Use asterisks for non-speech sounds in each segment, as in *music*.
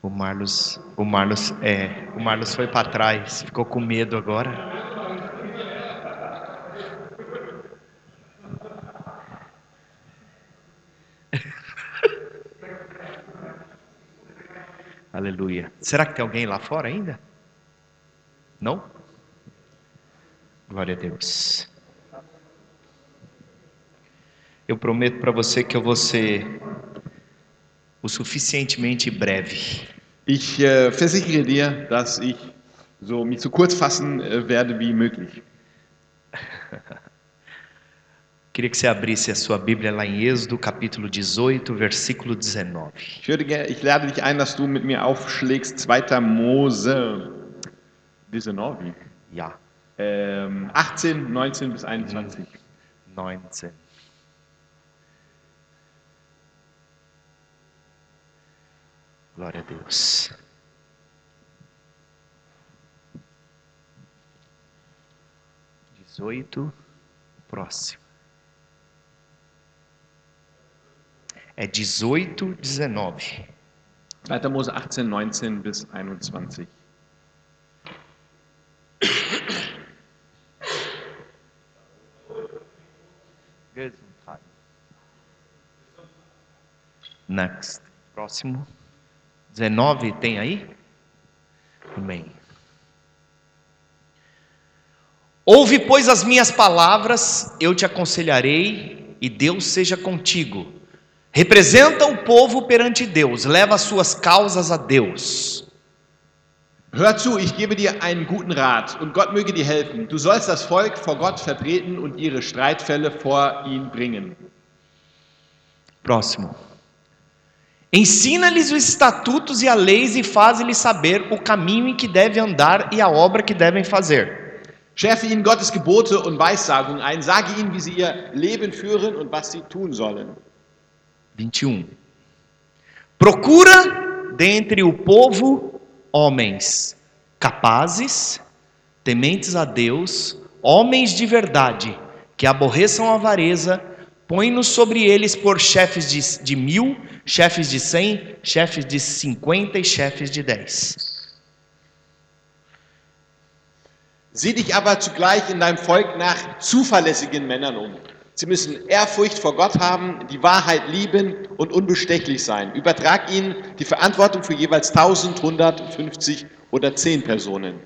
O Marlos, o Marlos, é, o Marlos foi para trás, ficou com medo agora. *laughs* Aleluia. Será que tem alguém lá fora ainda? Não? Glória a Deus. Eu prometo para você que eu vou ser o suficientemente breve. Ich äh, versichere dir, dass ich so mich so kurz fassen äh, werde wie möglich. *laughs* Queria que você abrisse a sua Bíblia lá em Êxodo, capítulo 18, versículo 19. Ich, würde, ich lade dich ein, dass du mit mir aufschlägst 2. Mose 19, Ja, ähm, 18, 19 bis 21. 19. Glória a Deus. Dezoito, próximo. É dezoito, dezenove. 2. Mose 18, 19 bis 21. Next. Próximo. 19 tem aí? Amém. Ouve, pois, as minhas palavras, eu te aconselharei, e Deus seja contigo. Representa o povo perante Deus, leva as suas causas a Deus. Hör zu, ich gebe dir einen guten Rat und Gott möge dir helfen. Du sollst das Volk vor Gott vertreten und ihre Streitfälle vor ihn bringen. Próximo. Ensina-lhes os estatutos e a leis e faze-lhes saber o caminho em que devem andar e a obra que devem fazer. Schärfe ihnen Gottes Gebote und Weissagungen ein, sage ihnen, wie sie ihr Leben führen und was sie tun sollen. 21. Procura dentre o povo homens capazes, tementes a Deus, homens de verdade, que aborreçam a avareza, põe-nos sobre eles por chefes de, de mil, chefes de cem, chefes de cinquenta e chefes de dez. Sieh dich aber zugleich in deinem Volk nach zuverlässigen Männern um. Sie müssen Ehrfurcht vor Gott haben, die Wahrheit lieben und unbestechlich sein. Übertrag ihnen die Verantwortung für jeweils 1000, 150 oder 10 Personen.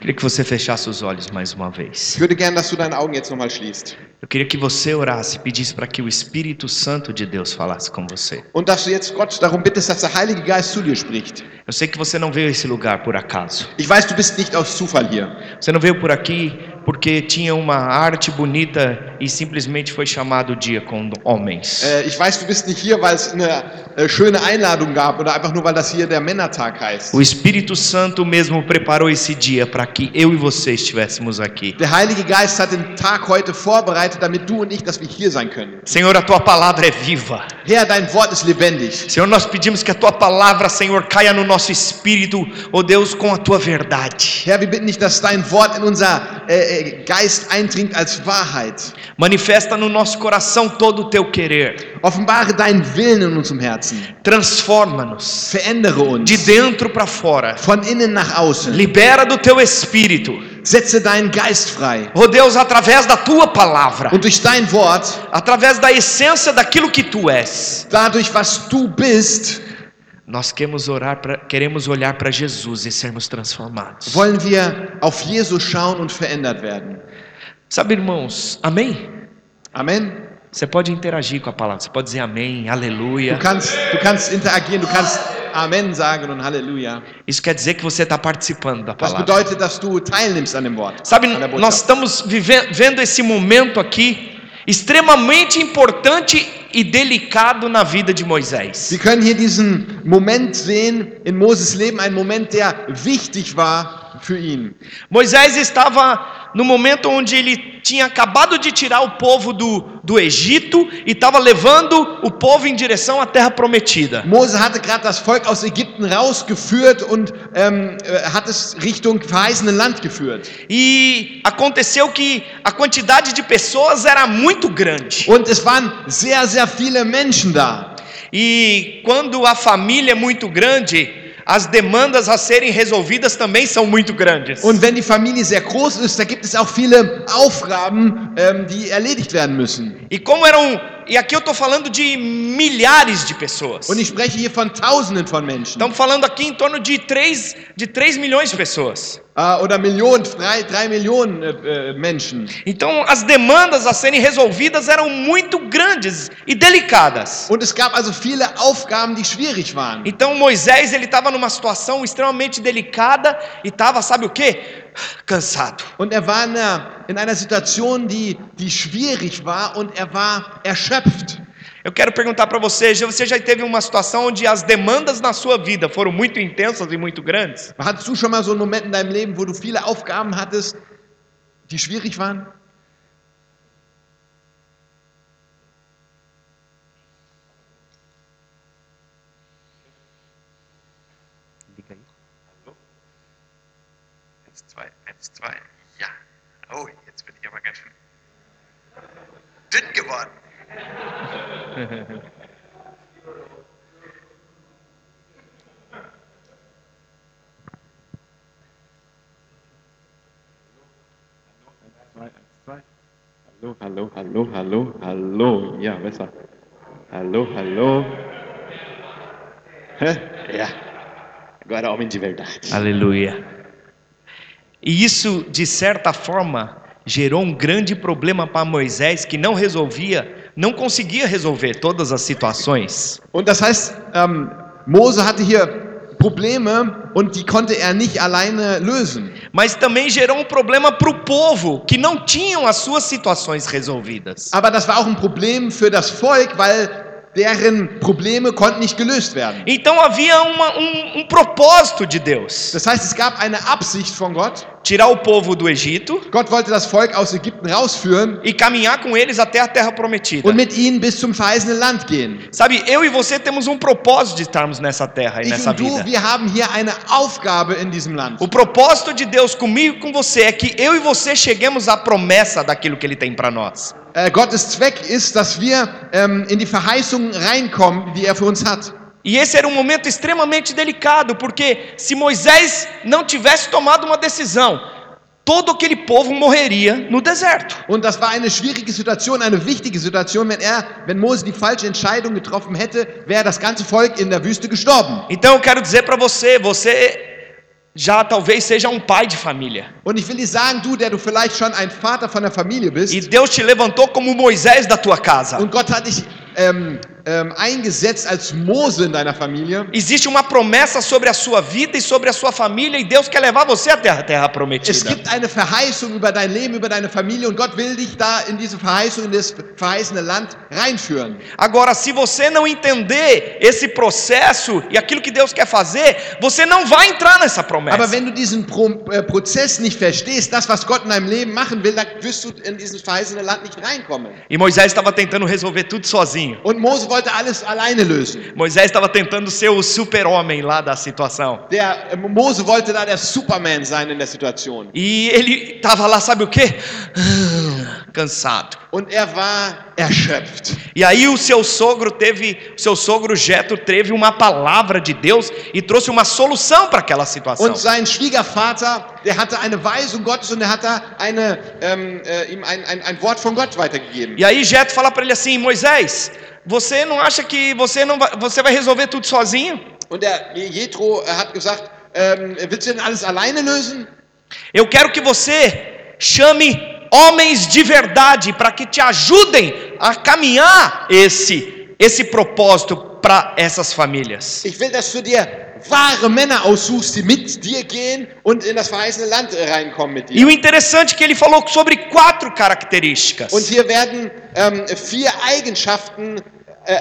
Queria que você fechasse os olhos mais uma vez. Ich würde gern, dass du deine Augen jetzt nochmal schließt. Eu queria que você orasse e pedisse para que o Espírito Santo de Deus falasse com você. Und dass du jetzt Gott darum bittest, dass der Heilige Geist zu dir spricht. Eu sei que você não veio a esse lugar por acaso. Ich weiß, du bist nicht aus Zufall hier. Você não veio por aqui porque tinha uma arte bonita e simplesmente foi chamado dia com homens. Äh, ich weiß, du bist nicht hier, weil es eine äh, schöne Einladung gab oder einfach nur, weil das hier der Männertag heißt. O Espírito Santo mesmo preparou esse dia para que eu e você estivéssemos aqui. Der Heilige Geist hat den Tag heute vorbereitet, damit du und ich, dass wir hier sein können. Senhor, a tua palavra é viva. Herr, dein Wort ist lebendig. Senhor, nós pedimos que a tua palavra, Senhor, caia no nosso espírito, ó Deus, com a tua verdade. Herr, wir bitten dich, dass dein Wort in unser äh, äh, Geist eindringt als Wahrheit. Manifesta no nosso coração todo o teu querer. Offenbare deinen Willen in unserem Herzen. Transforma-nos Verändere uns. de dentro para fora. Von innen nach außen. Libera do teu espírito. Setze deinen Geist frei. Ó Deus, através da tua palavra, Und durch dein Wort, através da essência daquilo que tu és, dadurch, was du bist, nós queremos orar pra, queremos olhar para Jesus e sermos transformados. wollen wir auf Jesus schauen und verändert werden. Sabe, irmãos, amém? Amen. Você pode interagir com a palavra, você pode dizer amém, Du aleluia. kannst, du kannst interagieren, du kannst Amen sagen und Halleluja. Isso quer dizer que você está participando da Das palavra. bedeutet, dass du teilnimmst an dem Wort. Sabe, nós estamos vive- vendo esse momento aqui extremamente importante e delicado na vida de Moisés. Wir können hier diesen Moment sehen in Moses Leben, ein Moment, der wichtig war für ihn. Moisés estava no momento onde ele tinha acabado de tirar o povo do, do Egito e estava levando o povo em direção à terra prometida. Mose hatte gerade das Volk aus Ägypten rausgeführt und ähm, äh, hat es Richtung verheißene Land geführt. E aconteceu que a quantidade de pessoas era muito grande. Und es waren sehr, sehr viele Menschen da. E quando a família é muito grande, as demandas a serem resolvidas também são muito grandes. Und wenn die Familie sehr groß ist, da gibt es auch viele Aufgaben, ähm, die erledigt werden müssen. E como eram. E aqui eu estou falando de milhares de pessoas. Und ich spreche hier von Tausenden von Menschen. Estamos falando aqui em torno de 3, de 3 milhões de pessoas. Äh, oder Millionen, drei, drei Millionen äh, äh, Menschen. Então as demandas a serem resolvidas eram muito grandes e delicadas. Und es gab also viele Aufgaben, die schwierig waren. Então Moisés ele estava numa situação extremamente delicada e estava, sabe o quê? Cansado. Und er war in einer, in einer Situation, die, die schwierig war und er war erschöpft. Eu quero perguntar para você, você já teve uma situação onde as demandas na sua vida foram muito intensas e muito grandes? Hattest du schon mal so einen Moment in deinem Leben, wo du viele Aufgaben hattest, die schwierig waren? Eins, zwei, eins, zwei. Ja. Oh, jetzt bin ich aber ganz schön dünn geworden. Hallo, hallo, hallo, hallo, hallo. Ja, besser. Hallo, hallo. Ja. Agora homem de verdade. Aleluia. E isso, de certa forma, gerou um grande problema para Moisés que não resolvia, não conseguia resolver todas as situações. Und das heißt, ähm, Mose hatte hier Probleme und die konnte er nicht alleine lösen. Mas também gerou um problema para o povo que não tinham as suas situações resolvidas. Aber das war auch ein Problem für das Volk, weil deren Probleme konnten nicht gelöst werden. Então havia uma- um, um propósito de Deus: Das heißt, es gab eine Absicht von Gott. Tirar o povo do Egito Gott wollte das Volk aus Ägypten rausführen e caminhar com eles até a terra prometida. und mit ihnen bis zum verheißenen Land gehen. Sabe, eu e você temos um propósito de estarmos nessa terra e Ich nessa und du, vida. wir haben hier eine Aufgabe in diesem Land. O propósito de Deus comigo e com você é que eu e você cheguemos à promessa daquilo que Ele tem para nós. Äh, Gottes Zweck ist, dass wir ähm, in die Verheißungen reinkommen, die er für uns hat. E esse era um momento extremamente delicado, porque se Moisés não tivesse tomado uma decisão, todo aquele povo morreria no deserto. Und das war eine schwierige Situation, eine wichtige Situation. Wenn er, wenn Mose die falsche Entscheidung getroffen hätte, wäre das ganze Volk in der Wüste gestorben. Então eu quero dizer para você, você já talvez seja um pai de família. Und ich will dir sagen, du, der du vielleicht schon ein Vater von der Familie bist, E Deus te levantou como Moisés da tua casa. und Gott hat dich ähm, ähm, eingesetzt als Mose in deiner Familie. Existe uma promessa sobre a sua vida e sobre a sua família, e Deus quer levar você até a terra Es prometida. gibt eine Verheißung über dein Leben, über deine Familie und Gott will dich da in diese Verheißung, in das verheißene Land reinführen. Agora, se você não entender esse processo e aquilo que Deus quer fazer, você não vai entrar nessa promessa. Aber wenn du diesen Pro äh, Prozess nicht verstehst, das, was Gott in deinem Leben machen will, dann wirst du in dieses verheißene Land nicht reinkommen. E Moisés estava tentando resolver tudo sozinho. Und Mose wollte alles alleine lösen. Moisés estava tentando ser o super-homem lá da situação. Der Mose wollte da der Superman sein in der Situation. E ele estava lá, sabe o quê? Cansado. Und er war erschöpft. E aí o seu sogro teve, o seu sogro Jetro teve uma palavra de Deus e trouxe uma solução para aquela situação. Und sein Schwiegervater, der hatte eine Weisung Gottes und er hat da eine, ähm, äh, ihm ein, ein, ein Wort von Gott weitergegeben. E aí Jetro fala para ele assim: Moisés, você não acha que você não vai, você vai resolver tudo sozinho? Und der Jethro äh, hat gesagt, ähm, willst du denn alles alleine lösen? Eu quero que você chame homens de verdade para que te ajudem a caminhar esse esse propósito para essas famílias. Ich will, dass du dir wahre Männer aussuchst, die mit dir gehen und in das verheißene Land reinkommen mit E dir. o interessante é que ele falou sobre quatro características. Und hier werden ähm, vier Eigenschaften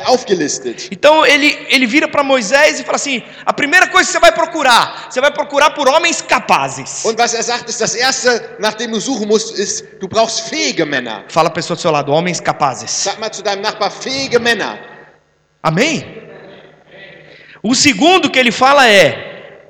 aufgelistet. Então ele, ele vira para Moisés e fala assim: a primeira coisa que você vai procurar, você vai procurar por homens capazes. Und was er sagt, ist, das Erste, nach dem du suchen musst, ist, du brauchst fähige Männer. Fala a pessoa do seu lado, homens capazes. Sag mal zu deinem Nachbar, fähige Männer. Amém? O segundo que ele fala é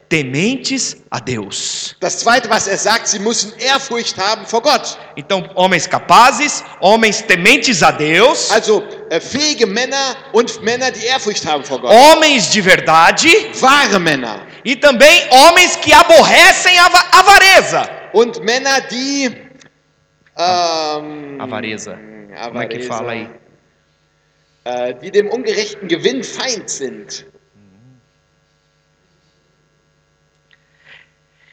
tementes a Deus. Das Zweite, was er sagt, sie müssen Ehrfurcht haben vor Gott. Então, homens capazes, homens tementes a Deus, Also äh, fähige Männer und Männer, die Ehrfurcht haben vor Gott. homens de verdade Wahre Männer. E também homens que aborrecem a ava- avareza. und Männer, die ähm, Avareza. Como é que fala aí? äh, die dem ungerechten Gewinn Feind sind.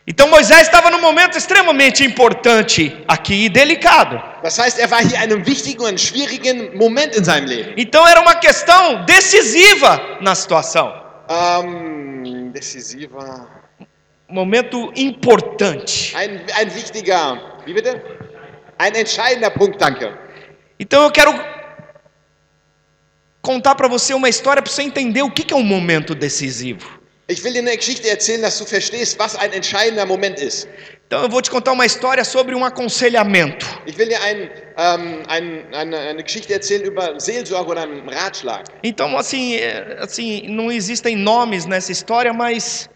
Então Moisés estava num momento extremamente importante aqui e delicado. Das heißt, er war hier in einem wichtigen und schwierigen Moment in seinem Leben. Então era uma questão decisiva na situação. Ähm, decisiver. Momento importante. Ein, ein wichtiger, wie bitte? Ein entscheidender Punkt, danke. Então eu quero contar para você uma história para você entender o que é um momento decisivo. Ich will dir eine Geschichte erzählen, dass du verstehst, was ein entscheidender Moment ist. Então eu vou te contar uma história sobre um aconselhamento. Ich will dir ein, ähm, ein, eine, eine Geschichte erzählen über Seelsorge oder einen Ratschlag. Então assim, é, assim não existem nomes nessa história, mas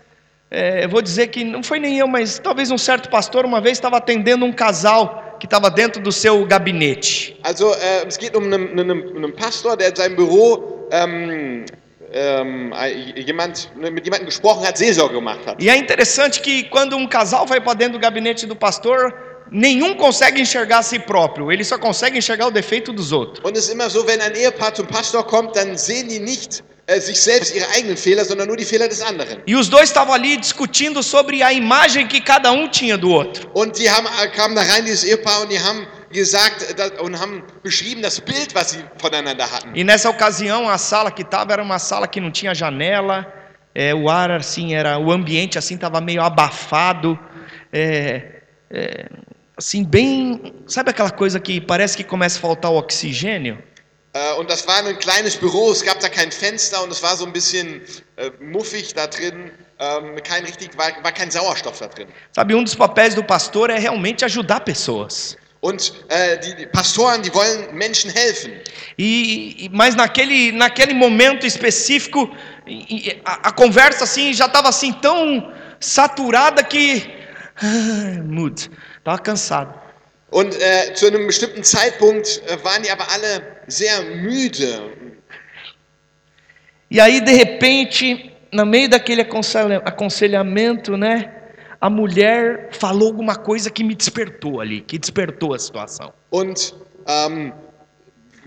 é, eu vou dizer que não foi nem eu, mas talvez um certo pastor uma vez estava atendendo um casal que estava dentro do seu gabinete. Also äh, es geht um einen, einen, einen Pastor, der in seinem Büro ähm, ähm, jemand, mit jemandem gesprochen hat, Seelsorge gemacht hat. E é interessante que quando um casal vai para dentro do gabinete do pastor, nenhum consegue enxergar a si próprio, ele só consegue enxergar o defeito dos outros. Und es ist immer so, wenn ein Ehepaar zum Pastor kommt, dann sehen die nicht äh, sich selbst ihre eigenen Fehler, sondern nur die Fehler des anderen. E os dois estavam ali discutindo sobre a imagem que cada um tinha do outro. Und die haben, äh, kamen da rein, dieses Ehepaar, und die haben gesagt und haben beschrieben das Bild, was sie voneinander hatten. E nessa ocasião a sala que estava era uma sala que não tinha janela, é, o ar assim era, o ambiente assim estava meio abafado, é, é, assim bem, sabe aquela coisa que parece que começa a faltar o oxigênio? Äh, Und das war ein kleines Büro, es gab da kein Fenster und es war so ein bisschen äh, muffig da drin, ähm, kein richtig, war, war kein Sauerstoff da drin. Sabe, um dos papéis do pastor é realmente ajudar pessoas. Und äh, die die Pastoren, die wollen Menschen helfen. E, mas naquele, naquele momento específico, a, a conversa assim já estava assim tão saturada que ah, mood, estava cansado. Und äh, zu einem bestimmten Zeitpunkt äh, waren die aber alle sehr müde. E aí de repente, no meio daquele aconselha- aconselhamento, né, a mulher falou alguma coisa que me despertou ali, que despertou a situação. Und ähm,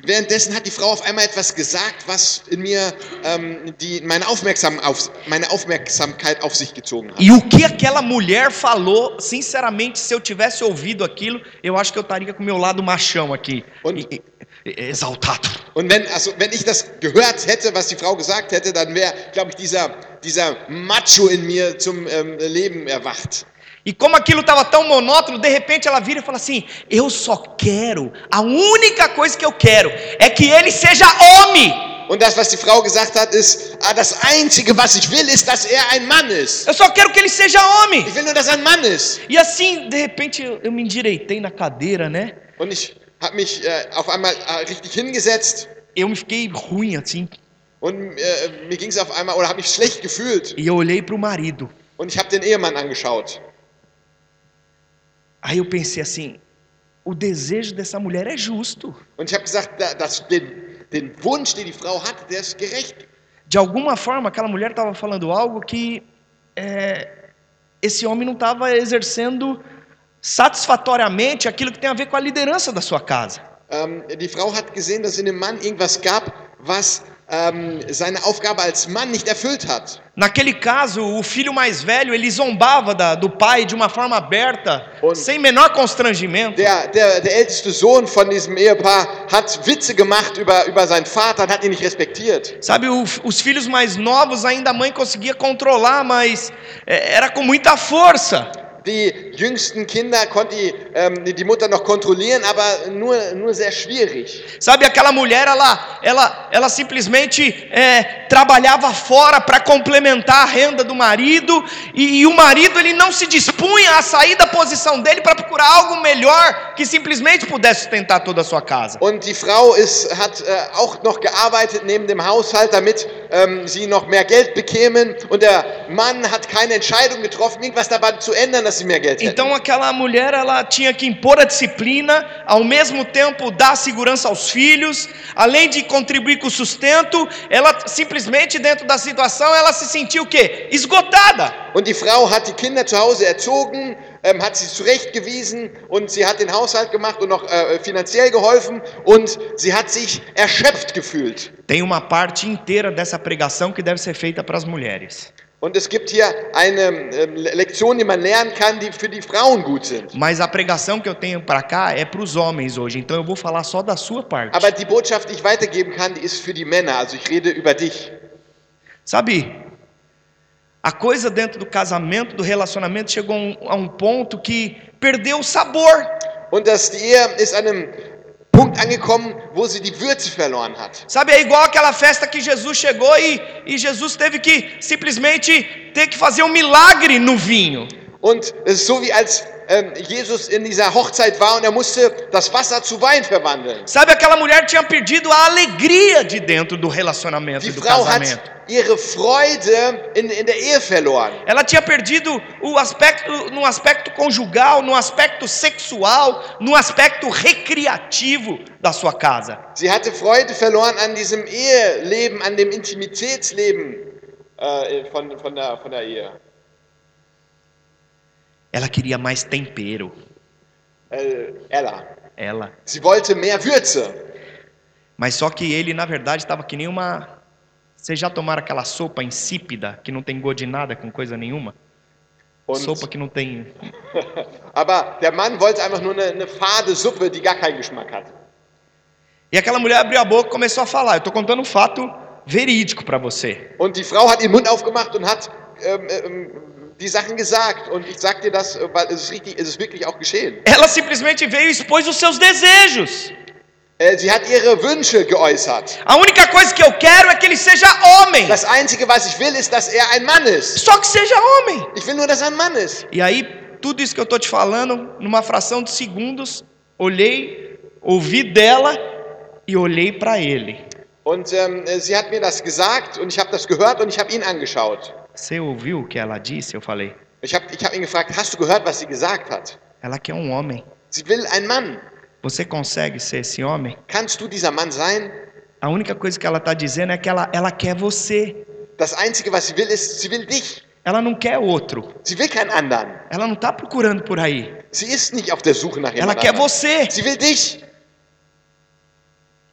währenddessen hat die Frau auf einmal etwas gesagt, was in mir ähm, die, meine, Aufmerksam auf, meine Aufmerksamkeit auf sich gezogen hat. E o que aquela mulher falou, sinceramente, se eu tivesse ouvido aquilo, eu acho que eu estaria com o meu lado machão aqui, Und- e- e- exaltado. Und wenn, also, wenn ich das gehört hätte, was die Frau gesagt hätte, dann wäre, glaube ich, dieser, dieser Macho in mir zum ähm, Leben erwacht. E como aquilo estava tão monótono, de repente ela vira e fala assim: Eu só quero, a única coisa que eu quero é que ele seja homem. Und das, was die Frau gesagt hat, ist, ah, das Einzige, was ich will, ist, dass er ein Mann ist. Eu só quero que ele seja homem. Ich will nur, dass er ein Mann ist. E assim, de repente, eu, eu me endireitei na cadeira, né? Und ich habe mich äh, auf einmal äh, richtig hingesetzt Eu me fiquei ruim assim. und äh, mir ging es auf einmal, oder habe mich schlecht gefühlt. E eu olhei para o marido. Und ich habe den Ehemann angeschaut. Aí eu pensei assim: o desejo dessa mulher é justo. Und ich habe gesagt, da, das, den, den Wunsch, den die Frau hatte, der ist gerecht. De alguma forma, aquela mulher estava falando algo que é, esse homem não estava exercendo satisfatoriamente aquilo que tem a ver com a liderança da sua casa. Ähm, die Frau hat gesehen, dass in dem Mann irgendwas gab, was ähm, seine Aufgabe als Mann nicht erfüllt hat. Naquele caso, o filho mais velho ele zombava da- do pai de uma forma aberta, Und- sem menor constrangimento. Der, der, der älteste Sohn von diesem Ehepaar hat Witze gemacht über, über seinen Vater und hat ihn nicht respektiert. Sabe, o- os filhos mais novos ainda a mãe conseguia controlar, mas é, era com muita força. Die jüngsten Kinder konnte die, ähm, die Mutter noch kontrollieren, aber nur, nur sehr schwierig. Sabe, aquela mulher, ela, ela, ela simplesmente é, trabalhava fora para complementar a renda do marido, e, e o marido ele não se dispunha a sair da posição dele para procurar algo melhor que simplesmente pudesse sustentar toda a sua casa. Und die Frau ist, hat äh, auch noch gearbeitet neben dem Haushalt, damit ähm, sie noch mehr Geld bekämen und der Mann hat keine Entscheidung getroffen, irgendwas dabei zu ändern, dass sie mehr Geld hätten. Então aquela mulher ela tinha que impor a disciplina, ao mesmo tempo dar segurança aos filhos, além de contribuir com o sustento, ela simplesmente dentro da situação ela se sentiu o quê? Esgotada. Und die Frau hat die Kinder zu Hause erzogen, ähm, hat sie zurechtgewiesen und sie hat den Haushalt gemacht und noch äh, finanziell geholfen und sie hat sich erschöpft gefühlt. Tem uma parte inteira dessa pregação que deve ser feita para as mulheres. Und es gibt hier eine ähm, Lektion, die man lernen kann, die für die Frauen gut sind. Mas a pregação que eu tenho para cá é para os homens hoje, então eu vou falar só da sua parte. Aber die Botschaft, die ich weitergeben kann, die ist für die Männer. Also ich rede über dich. Sabe, a coisa dentro do casamento, do relacionamento, chegou a um, a ponto que perdeu o sabor. Und die Ehe ist einem Punkt angekommen, wo sie die Würze verloren hat. Sabe, é igual aquela festa que Jesus chegou e, e Jesus teve que simplesmente ter que fazer um milagre no vinho. Und es ist so wie als Jesus in dieser Hochzeit war und er musste das Wasser zu Wein verwandeln. Sabe, aquela mulher tinha perdido a alegria de dentro do relacionamento Die do Frau hat casamento. ihre Freude in, in der Ehe verloren. Ela tinha perdido o aspecto, no aspecto conjugal, no aspecto sexual, no aspecto recreativo da sua casa. Sie hatte Freude verloren an diesem Eheleben, an dem Intimitätsleben äh, von, von, der, von der Ehe. Ela queria mais tempero. Äh, Ella. Ela. Sie wollte mehr Würze. Mas só que ele, na verdade, estava que nem uma. Vocês já tomaram aquela sopa insípida, que não tem gosto de nada, com coisa nenhuma? Und, Sopa que não tem. *laughs* aber der Mann wollte einfach nur eine, eine fade Suppe, die gar keinen Geschmack hat. E aquela mulher abriu a boca e começou a falar. Eu estou contando um fato verídico para você. Und die Frau hat ihren Mund aufgemacht und hat ähm, ähm, die Sachen gesagt. Und ich sag dir das, weil es ist, richtig, es ist wirklich auch geschehen. Ela simplesmente veio e expôs os seus desejos. Äh, sie hat ihre Wünsche geäußert. A única coisa que eu quero é que ele seja homem. Das Einzige, was ich will, ist, dass er ein Mann ist. Só que seja homem. Ich will nur, dass er ein Mann ist. E aí, tudo isso que eu estou te falando, numa fração de segundos, olhei, ouvi dela e olhei para ele. Und ähm, sie hat mir das gesagt und ich habe das gehört und ich habe ihn angeschaut. Você ouviu o que ela disse? Eu falei. Ich habe ich hab ihn gefragt, hast du gehört, was sie gesagt hat? Ela quer um homem. Sie will einen Mann. Você consegue ser esse homem? Kannst du dieser Mann sein? A única coisa que ela está dizendo é que ela, ela quer você. Das Einzige, was sie will, ist, sie will dich. Ela não quer outro. Sie will keinen anderen. Ela não está procurando por aí. Sie ist nicht auf der Suche nach Ela quer anderem. você. Sie will dich.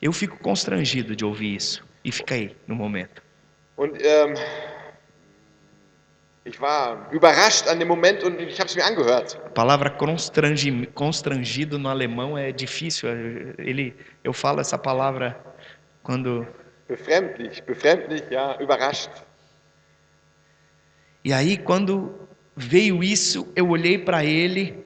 Eu fico constrangido de ouvir isso. E fiquei no momento. Und ähm, ich war überrascht an dem Moment und ich habe es mir angehört. A palavra constrangi- constrangido no alemão é difícil. Ele, eu falo essa palavra quando. Befremdlich, befremdlich, ja, überrascht. E aí, quando veio isso, eu olhei para ele.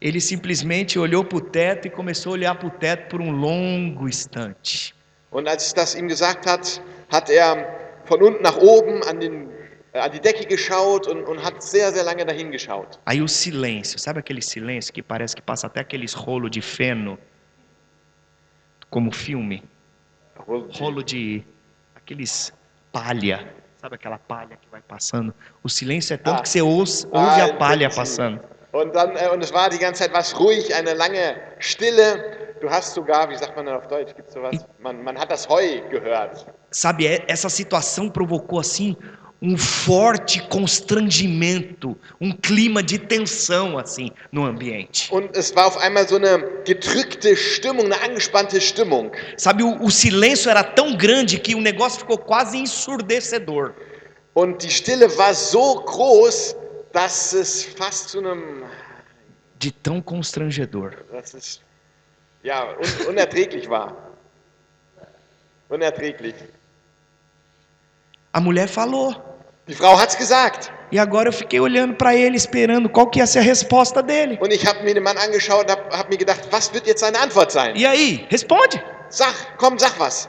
Ele simplesmente olhou para o teto e começou a olhar para o teto por um longo instante. Und als ich das ihm gesagt hat, hat er von unten nach oben an, den, äh, an die Decke geschaut und, und hat sehr, sehr lange dahin geschaut. Aí o silêncio, sabe aquele silêncio que parece que passa até aqueles rolo de feno, como filme, rolo de aqueles palha, sabe aquela palha que vai passando? O silêncio é tanto Ah. que você ouve, Ah, ouve a entendi. palha passando. Und, dann, äh, und es war die ganze Zeit was ruhig, eine lange Stille. Du hast sogar, wie sagt man dann auf Deutsch, gibt's sowas? Man, man hat das Heu gehört. Sabe, é- essa situação provocou assim um forte constrangimento, um clima de tensão assim no ambiente. Und es war auf einmal so eine gedrückte Stimmung, eine angespannte Stimmung. Sabe, o, o silêncio era tão grande que o negócio ficou quase ensurdecedor. Und die Stille war so groß, dass es fast zu einem, De tão constrangedor. dass es ja un, unerträglich war. Unerträglich. A mulher falou. Die Frau hat's gesagt. E agora eu fiquei olhando para ele, esperando qual que ia ser a resposta dele. Und ich habe mir den Mann angeschaut und habe hab mir gedacht, was wird jetzt seine Antwort sein? E aí, responde. Sag, komm, sag was.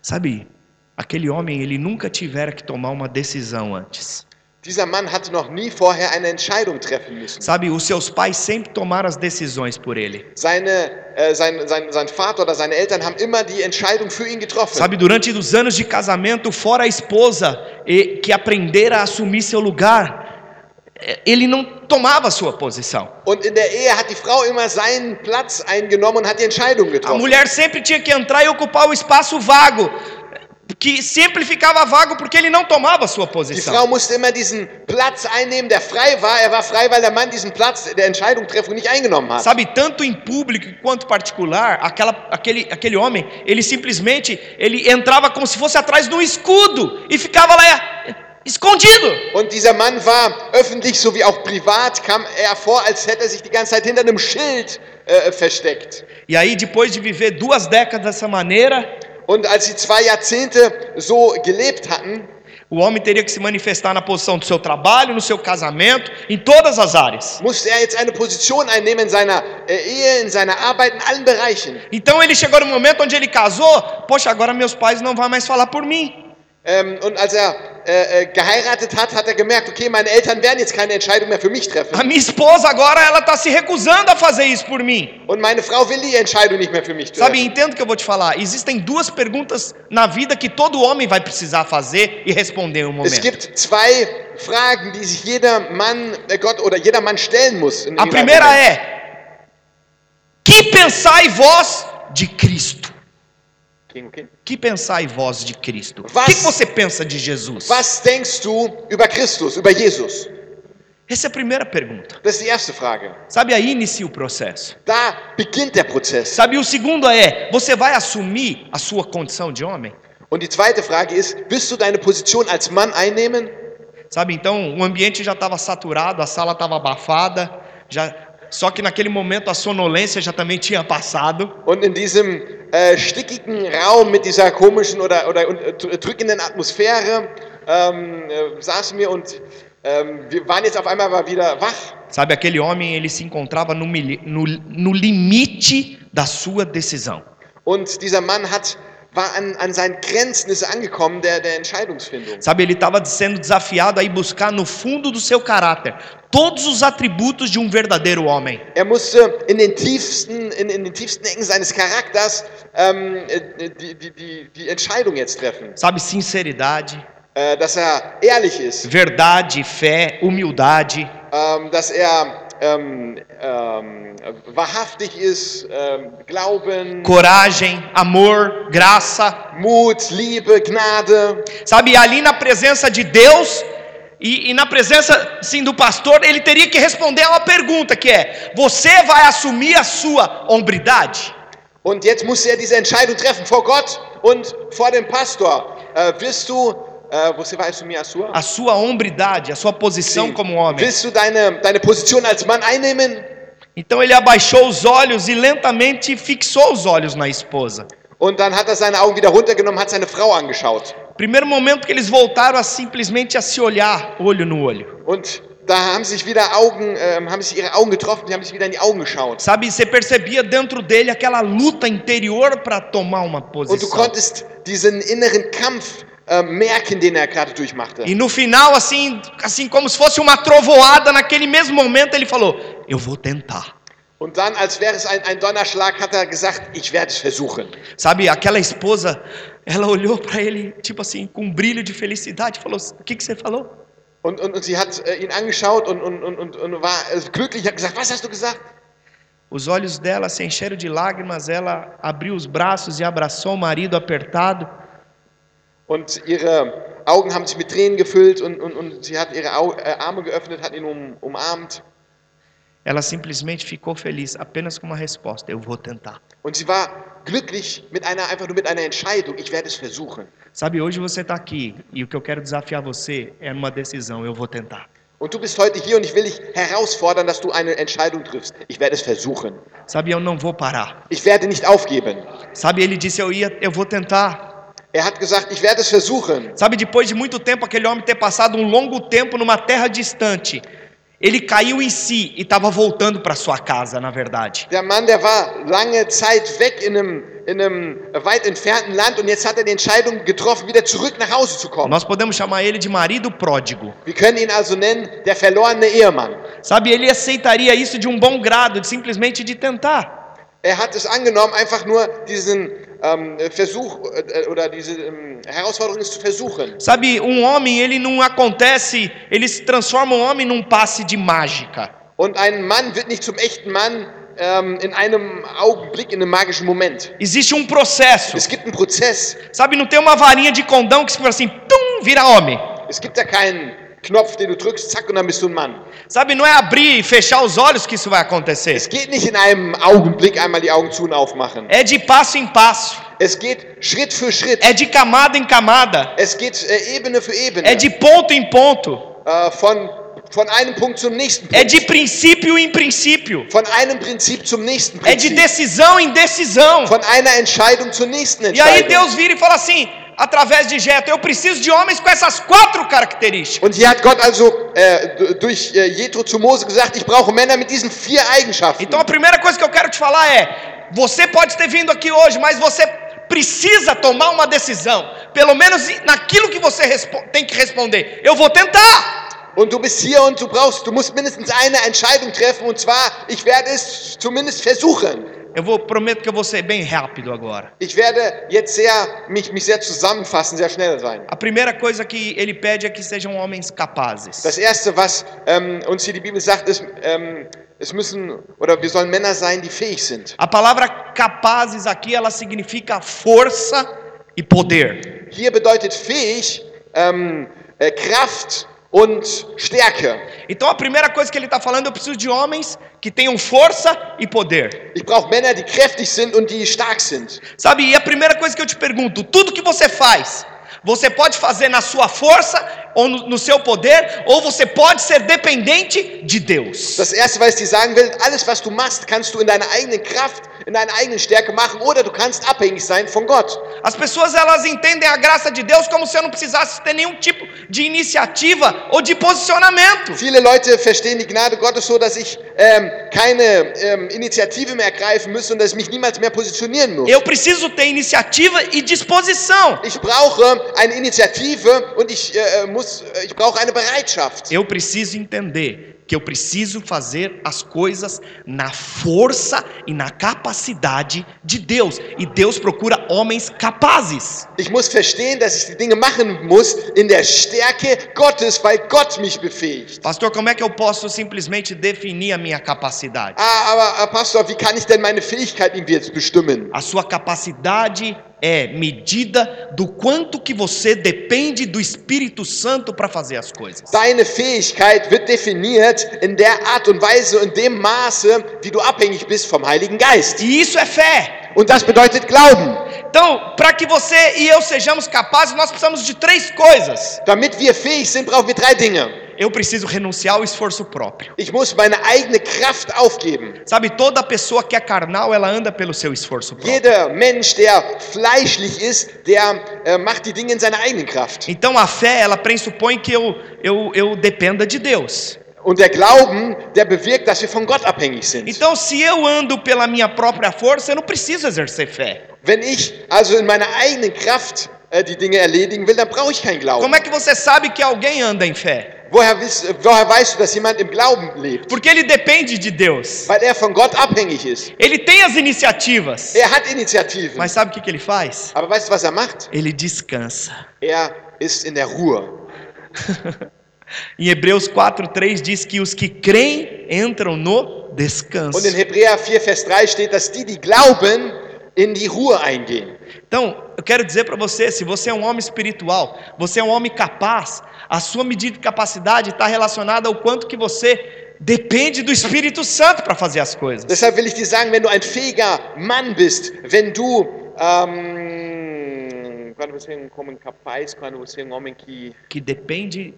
Sabe, aquele homem, ele nunca tivera que tomar uma decisão antes. Dieser Mann hatte noch nie vorher eine Entscheidung treffen müssen. Sabe, os seus pais sempre tomaram as decisões por ele. Seine, äh, sein, sein, sein Vater oder seine Eltern haben immer die Entscheidung für ihn getroffen. Sabe, durante os anos de casamento, fora a esposa e- que aprendera a assumir seu lugar, eh, ele não tomava sua posição. Und in der Ehe hat die Frau immer seinen Platz eingenommen und hat die Entscheidung A getroffen. mulher sempre tinha que entrar e ocupar o espaço vago, que sempre ficava vago porque ele não tomava sua Die posição. Frau musste immer diesen Platz einnehmen, der frei war. Er war frei, weil der Mann diesen Platz der Entscheidungstreffung nicht eingenommen hat. Sabe, tanto em público quanto particular, aquela, aquele, aquele homem, ele simplesmente ele entrava como se fosse atrás de um escudo e ficava lá eh, escondido. Und dieser Mann war öffentlich sowie auch privat, kam er vor, als hätte er sich die ganze Zeit hinter einem Schild äh, versteckt. E aí, depois de viver duas décadas dessa maneira, Und als sie zwei Jahrzehnte so gelebt hatten, o homem teria que se manifestar na posição do seu trabalho, no seu casamento, em todas as áreas. musste er jetzt eine Position einnehmen in seiner äh, Ehe, in seiner Arbeit, in allen Bereichen. Então ele chegou no momento onde ele casou, poxa, agora meus pais não vão mais falar por mim. Ähm, und als er äh, äh, geheiratet hat, hat er gemerkt, okay, meine Eltern werden jetzt keine Entscheidung mehr für mich treffen. A minha esposa agora ela está se recusando a fazer isso por mim. Und meine Frau will die Entscheidung nicht mehr für mich Sabe, treffen. entendo o que eu vou te falar. Existem duas perguntas na vida que todo homem vai precisar fazer e responder em um Es momento. gibt zwei Fragen, die sich jeder Mann, äh, Gott oder jeder Mann stellen muss. A primeira é: Que pensai vós de Cristo? Okay, okay. Que pensai vós de Cristo? O Was- que que você pensa de Jesus? Was denkst du über Christus, über Jesus? Essa é a primeira pergunta. Das ist die erste Frage. Sabe, aí inicia o processo. Da beginnt der Prozess. Sabe, o segundo é: Você vai assumir a sua condição de homem? Und die zweite Frage ist, wirst du deine Position als Mann einnehmen? Sabe, então o ambiente já estava saturado, a sala estava abafada, já só que naquele momento a sonolência já também tinha passado. Und in diesem äh, stickigen Raum mit dieser komischen oder, oder äh, drückenden Atmosphäre ähm, äh, saßen wir und ähm, wir waren jetzt auf einmal mal wieder wach. Sabe, aquele homem ele se encontrava no, no, no limite da sua decisão. Und dieser Mann hat, war an, an seinen Grenzen ist er angekommen der, der Entscheidungsfindung. Sabe, ele estava sendo desafiado a ir buscar no fundo do seu caráter todos os atributos de um verdadeiro homem. Er musste in den tiefsten, in, in den tiefsten Ecken seines Charakters ähm, äh, die, die, die, die Entscheidung jetzt treffen. Sabe, sinceridade, Äh, dass er ehrlich ist, verdade, fé, humildade. ähm, dass er ähm, ähm, wahrhaftig ist, ähm, Glauben, coragem, amor, graça. Mut, Liebe, Gnade. Sabe, ali na presença de Deus e, e na presença, sim, do pastor, ele teria que responder a uma pergunta que é: Você vai assumir a sua hombridade? Und jetzt musste er diese Entscheidung treffen vor Gott und vor dem Pastor. Äh, wirst du, äh, você vai assumir a sua? A sua hombridade, a sua posição Sim. como homem. Willst du deine, deine Position als Mann einnehmen? Então ele abaixou os olhos e lentamente fixou os olhos na esposa. Und dann hat er seine Augen wieder runtergenommen, hat seine Frau angeschaut. Primeiro momento que eles voltaram a simplesmente a se olhar, olho no olho. Und da haben sich wieder Augen, ähm, haben sich ihre Augen getroffen, die haben sich wieder in die Augen geschaut. Sabe, você percebia dentro dele aquela luta interior para tomar uma Und du posição. konntest diesen inneren Kampf den er. E no final, assim, assim como se fosse uma trovoada, naquele mesmo momento ele falou: Eu vou tentar. Und dann, als wäre es ein, ein Donnerschlag, hat er gesagt, ich werde es versuchen. Sabe, aquela esposa, ela olhou para ele, tipo assim, com um brilho de felicidade, falou: O que, que você falou? Und, und, und sie hat äh, ihn angeschaut und, und, und, und, und war äh, glücklich, hat gesagt, was hast du gesagt? Os olhos dela se encheram de lágrimas, ela abriu os braços e abraçou o marido apertado. Und ihre Augen haben sich mit Tränen gefüllt und, und, und sie hat ihre Au äh, Arme geöffnet, hat ihn um, umarmt. Ela simplesmente ficou feliz, apenas com uma resposta: Eu vou tentar. Und sie war glücklich mit einer, einfach nur mit einer Entscheidung, ich werde es versuchen. Sabe, hoje você está aqui e o que eu quero desafiar você é numa decisão: Eu vou tentar. Und du bist heute hier und ich will dich herausfordern, dass du eine Entscheidung triffst. Ich werde es versuchen. Sabe, eu não vou parar. Ich werde nicht aufgeben. Sabe, ele disse: Eu ia, eu vou tentar. Er hat gesagt, ich werde es versuchen. Sabe, depois de muito tempo, aquele homem ter passado um longo tempo numa terra distante, ele caiu em si e estava voltando para sua casa, na verdade. Der Mann, der war lange Zeit weg in einem, in einem weit entfernten Land und jetzt hat er die Entscheidung getroffen, wieder zurück nach Hause zu kommen. Nós podemos chamar ele de marido pródigo. Wir können ihn also nennen, der verlorene Ehemann. Sabe, ele aceitaria isso de um bom grado, de simplesmente de tentar. Er hat es angenommen, einfach nur diesen Versuch äh, oder diese ähm, Herausforderung ist zu versuchen. Sabe, um homem, ele não acontece, ele se transforma um homem num passe de mágica. Und ein Mann wird nicht zum echten Mann ähm, in einem Augenblick, in einem magischen Moment. Existe um processo. Es gibt einen Prozess. Sabe, não tem uma varinha de condão que se assim, tum, vira homem. Es gibt da keinen Knopf, den du drückst, zack, und dann bist du ein Mann. Sabe, não é abrir e fechar os olhos que isso vai acontecer. Es geht nicht in einem Augenblick einmal die Augen zu und aufmachen. É de passo em passo. Es geht Schritt für Schritt. É de camada em camada. Es geht äh, Ebene für Ebene. É de ponto em ponto. äh, von, von einem Punkt zum nächsten É Punkt. de princípio em princípio. Von einem Prinzip zum nächsten É de Prinzip. decisão em decisão. Von einer Entscheidung zur nächsten E aí Entscheidung. Deus vira e fala assim, através de Jeto, eu preciso de homens com essas quatro características. Und hier hat Gott also äh, durch äh, Jethro zu Mose gesagt, ich brauche Männer mit diesen vier Eigenschaften. Então a primeira coisa que eu quero te falar é: você pode ter vindo aqui hoje, mas você precisa tomar uma decisão. Pelo menos naquilo que você tem que responder. Eu vou tentar. Und du bist hier und du brauchst, du musst mindestens eine Entscheidung treffen und zwar, ich werde es zumindest versuchen. Eu vou prometo que eu vou ser bem rápido agora. Ich werde jetzt sehr, mich, mich sehr zusammenfassen, sehr schnell sein. A primeira coisa que ele pede é que sejam homens capazes. Das erste, was ähm, uns hier die Bibel sagt, ist, ähm, es müssen, oder wir sollen Männer sein, die fähig sind. A palavra capazes aqui ela significa força e poder. Hier bedeutet fähig ähm, äh, Kraft und Stärke. Então a primeira coisa que ele está falando, eu preciso de homens que tenham força e poder. Ich brauche Männer, die kräftig sind und die stark sind. Sabe, e a primeira coisa que eu te pergunto, tudo que você faz, você pode fazer na sua força ou no, no seu poder, ou você pode ser dependente de Deus. Das erste, was ich sagen will, alles, was du machst, kannst du in deiner eigenen Kraft, in deiner eigenen Stärke machen oder du kannst abhängig sein von Gott. As pessoas elas entendem a graça de Deus como se eu não precisasse ter nenhum tipo de iniciativa ou de posicionamento. Viele Leute verstehen die Gnade Gottes so, dass ich ähm, keine ähm, Initiative mehr ergreifen muss und dass ich mich niemals mehr positionieren muss. Eu preciso ter iniciativa e disposição. Ich brauche eine Initiative und ich, äh, muss, äh, ich brauche eine Bereitschaft. Eu preciso entender que eu preciso fazer as coisas na força e na capacidade de Deus. E Deus procura homens capazes. Ich muss verstehen, dass ich die Dinge machen muss in der Stärke Gottes, weil Gott mich befähigt. Pastor, como é que eu posso simplesmente definir a minha capacidade? Ah, aber äh, Pastor, wie kann ich denn meine Fähigkeit irgendwie jetzt bestimmen? A sua capacidade é medida do quanto que você depende do Espírito Santo para fazer as coisas. Deine Fähigkeit wird definiert in der Art und Weise und dem Maße, wie du abhängig bist vom Heiligen Geist. E isso é fé. Und das bedeutet Glauben. Então, para que você e eu sejamos capazes, nós precisamos de três coisas. Damit wir fähig sind, brauchen wir drei Dinge. Eu preciso renunciar ao esforço próprio. Ich muss meine eigene Kraft aufgeben. Sabe, toda pessoa que é carnal, ela anda pelo seu esforço próprio. Jeder Mensch, der fleischlich ist, der äh, macht die Dinge in seiner eigenen Kraft. Então a fé, ela pressupõe que eu, eu, eu dependa de Deus. Und der Glauben, der bewirkt, dass wir von Gott abhängig sind. Então, se eu ando pela minha própria força, eu não preciso exercer fé. Wenn ich also in meiner eigenen Kraft die Dinge erledigen will, dann brauche ich keinen Glauben. Como é que você sabe que alguém anda em fé? Woher, woher weißt du, dass jemand im Glauben lebt? Porque ele depende de Deus. Weil er von Gott abhängig ist. Ele tem as iniciativas. Er hat Initiativen. Mas sabe o que, que ele faz? Aber weißt du, was er macht? Ele descansa. Er ist in der Ruhe. *laughs* Em Hebreus 4:3 diz que os que creem entram no descanso. Und in Hebräer 4, Vers 3 steht, dass die, die glauben, in die Ruhe eingehen. Então, eu quero dizer para você, se você é um homem espiritual, você é um homem capaz, a sua medida de capacidade está relacionada ao quanto que você depende do Espírito Santo para fazer as coisas. Deshalb will ich dir sagen, wenn du ein fähiger Mann bist, wenn du ähm, quando você é um homem capaz, quando você é um homem que Que depende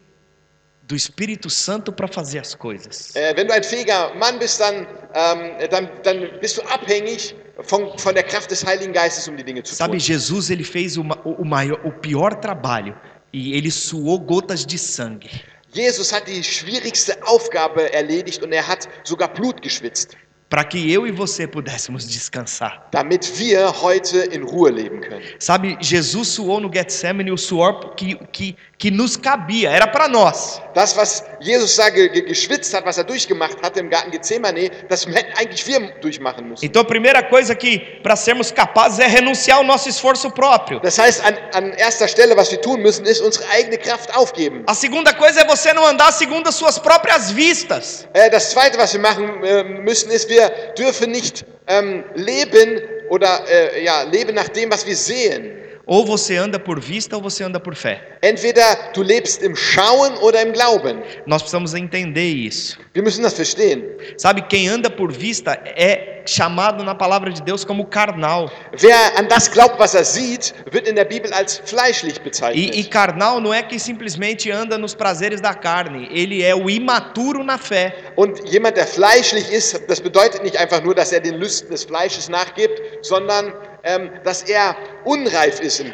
do Espírito Santo para fazer as coisas. äh, wenn du ein fähiger Mann bist, dann, ähm, dann, dann bist du abhängig von, von der Kraft des Heiligen Geistes, um die Dinge zu Sabe, tun. Jesus ele fez o, o, maior, o pior trabalho e ele suou gotas de sangue. Jesus hat die schwierigste Aufgabe erledigt und er hat sogar Blut geschwitzt, para que eu e você pudéssemos descansar. damit wir heute in Ruhe leben können. Sabe, Jesus suou no Getsemane o suor que, que, que nos cabia, era para nós. Das, was Jesus da ge ge geschwitzt hat, was er durchgemacht hatte im Garten Gethsemane, das eigentlich wir durchmachen müssen. Então a primeira coisa que, para sermos capazes, é renunciar ao nosso esforço próprio. Das heißt, an, an erster Stelle, was wir tun müssen, ist unsere eigene Kraft aufgeben. A segunda coisa é você não andar segundo as suas próprias vistas. Äh, das Zweite, was wir machen äh, müssen, ist, wir dürfen nicht ähm, leben oder äh, ja, leben nach dem, was wir sehen. Ou você anda por vista ou você anda por fé. Entweder du lebst im Schauen oder im Glauben. Nós precisamos entender isso. Wir müssen das verstehen. Sabe, quem anda por vista é chamado na palavra de Deus como carnal. Wer an das glaubt, was er sieht, wird in der Bibel als fleischlich bezeichnet. E, e carnal não é que simplesmente anda nos prazeres da carne, ele é o imaturo na fé. Und jemand, der fleischlich ist, das bedeutet nicht einfach nur, dass er den Lüsten des Fleisches nachgibt, sondern ähm, er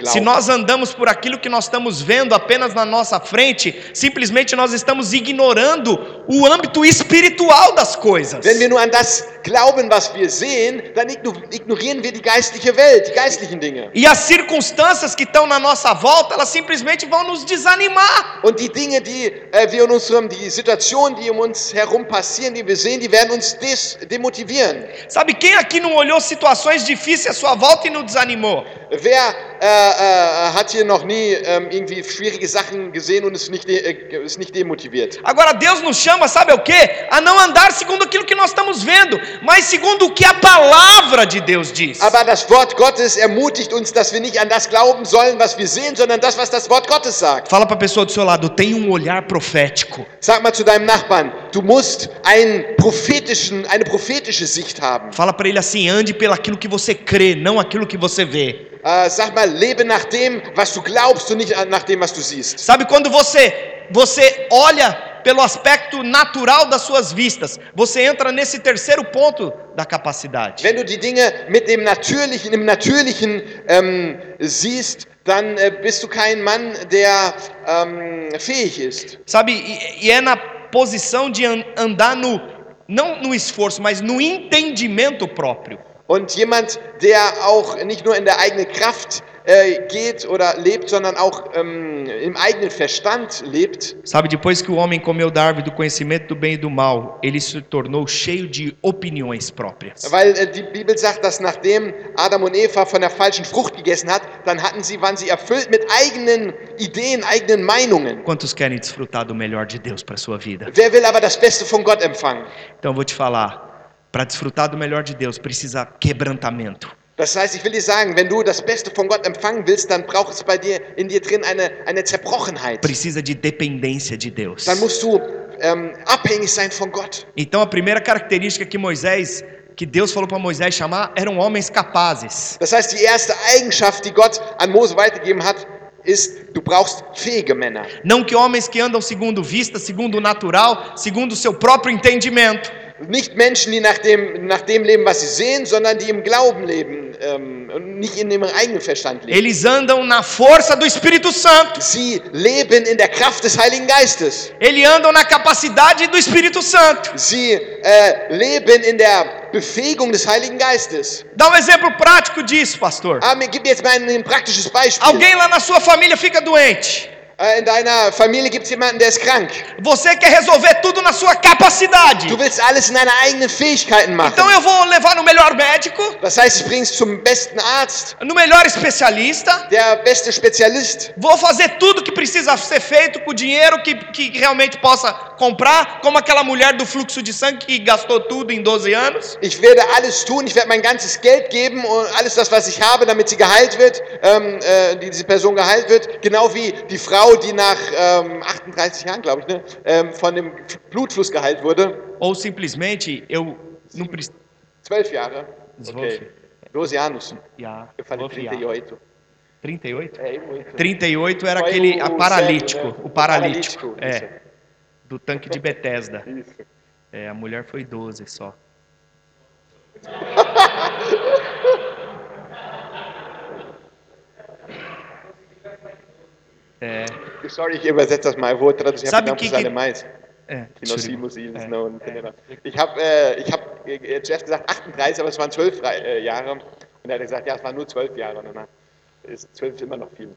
Se nós andamos por aquilo que nós estamos vendo apenas na nossa frente, simplesmente nós estamos ignorando o âmbito espiritual das coisas. Wenn wir nur an das glauben, was wir sehen, dann igno- ignorieren wir die geistliche Welt, die geistlichen Dinge. E as circunstâncias que estão na nossa volta, elas simplesmente vão nos desanimar. Und die Dinge, die äh, wir in unserem, die Situationen, die um uns herum passieren, die wir sehen, die werden uns demotivieren. Sabe quem aqui não olhou situações difíceis à sua volta e não desanimou? Wer äh, äh, hat hier noch nie ähm, irgendwie schwierige Sachen gesehen und ist nicht, äh, ist nicht demotiviert? Agora Deus nos chama, sabe o quê? A não andar segundo aquilo que nós estamos vendo, mas segundo o que a palavra de Deus diz. Aber das Wort Gottes ermutigt uns, dass wir nicht an das glauben sollen, was wir sehen, sondern das, was das Wort Gottes sagt. Fala para a pessoa do seu lado, tem um olhar profético. Sag mal zu deinem Nachbarn, du musst einen prophetischen, eine prophetische Sicht haben. Fala para ele assim, ande pelo aquilo que você crê, não aquilo que você vê. Äh, sag mal, lebe nach dem, was du glaubst und nicht nach dem, was du siehst. Sabe quando você você olha pelo aspecto natural das suas vistas, você entra nesse terceiro ponto da capacidade. Wenn du die Dinge mit dem Natürlichen, im Natürlichen ähm, siehst, dann äh, bist du kein Mann, der ähm, fähig ist. Sabe, e, e é na posição de an- andar no não no esforço, mas no entendimento próprio. Und jemand, der auch nicht nur in der eigenen Kraft äh, geht oder lebt, sondern auch ähm, im eigenen Verstand lebt. Sabe, depois que o homem comeu da árvore do conhecimento do bem e do mal, ele se tornou cheio de opiniões próprias. Weil äh, die Bibel sagt, dass nachdem Adam und Eva von der falschen Frucht gegessen hat, dann hatten sie, waren sie erfüllt mit eigenen Ideen, eigenen Meinungen. Quantos querem desfrutar do melhor de Deus para sua vida? Wer will aber das Beste von Gott empfangen? Então vou te falar, para desfrutar do melhor de Deus precisa quebrantamento. Das heißt, ich will dir sagen, wenn du das Beste von Gott empfangen willst, dann braucht es bei dir in dir drin eine, eine Zerbrochenheit. Precisa de dependência de Deus. Dann musst du ähm, abhängig sein von Gott. Então a primeira característica que Moisés, que Deus falou para Moisés chamar, eram homens capazes. Das heißt, die erste Eigenschaft, die Gott an Mose weitergegeben hat, ist, du brauchst fähige Männer. Não que homens que andam segundo vista, segundo o natural, segundo o seu próprio entendimento. Nicht Menschen, die nach dem, nach dem leben, was sie sehen, sondern die im Glauben leben ähm, und nicht in ihrem eigenen Verstand leben. Eles andam na força do Espírito Santo. Sie leben in der Kraft des Heiligen Geistes. Eles andam na capacidade do Espírito Santo. Sie äh, leben in der Befähigung des Heiligen Geistes. Dá um exemplo prático disso, pastor. Aber gib jetzt mal ein praktisches Beispiel. Alguém lá na sua família fica doente. In deiner Familie gibt es jemanden, der ist krank. Você quer resolver tudo na sua capacidade. Du willst alles in deine eigenen Fähigkeiten machen. Então eu vou levar no melhor médico, Das heißt, ich bring's zum besten Arzt, no melhor especialista. der beste Spezialist. Vou fazer tudo que precisa ser feito com o dinheiro que, que realmente possa comprar, como aquela mulher do fluxo de sangue que gastou tudo em 12 anos. Ich werde alles tun, ich werde mein ganzes Geld geben und alles das, was ich habe, damit sie geheilt wird, ähm, äh, die diese Person geheilt wird. Genau wie die Frau, die nach ähm, 38 Jahren, glaube ich, ne, ähm, von dem Blutfluss geheilt wurde. Ou simplesmente eu não preciso. Zwölf Jahre. Zwölf. Okay. 12 anos. Ja, Eu falei vou fiar. 38. 38? É, muito. 38 era Foi aquele o- o paralítico, cego, né? o paralítico, O paralítico, é, do tanque de *laughs* Bethesda. Isso. É, a mulher foi 12 só. É, Sorry, ich übersetze das mal. Vou traduzir Sabe que- que- alemães. é, Que nós vimos eles É. não entenderam. Ich habe äh, ich hab, äh, zuerst gesagt 38, aber es waren 12 äh, Jahre. Und er hat gesagt, ja, es waren nur 12 Jahre. Und dann ist 12 ist immer noch viel.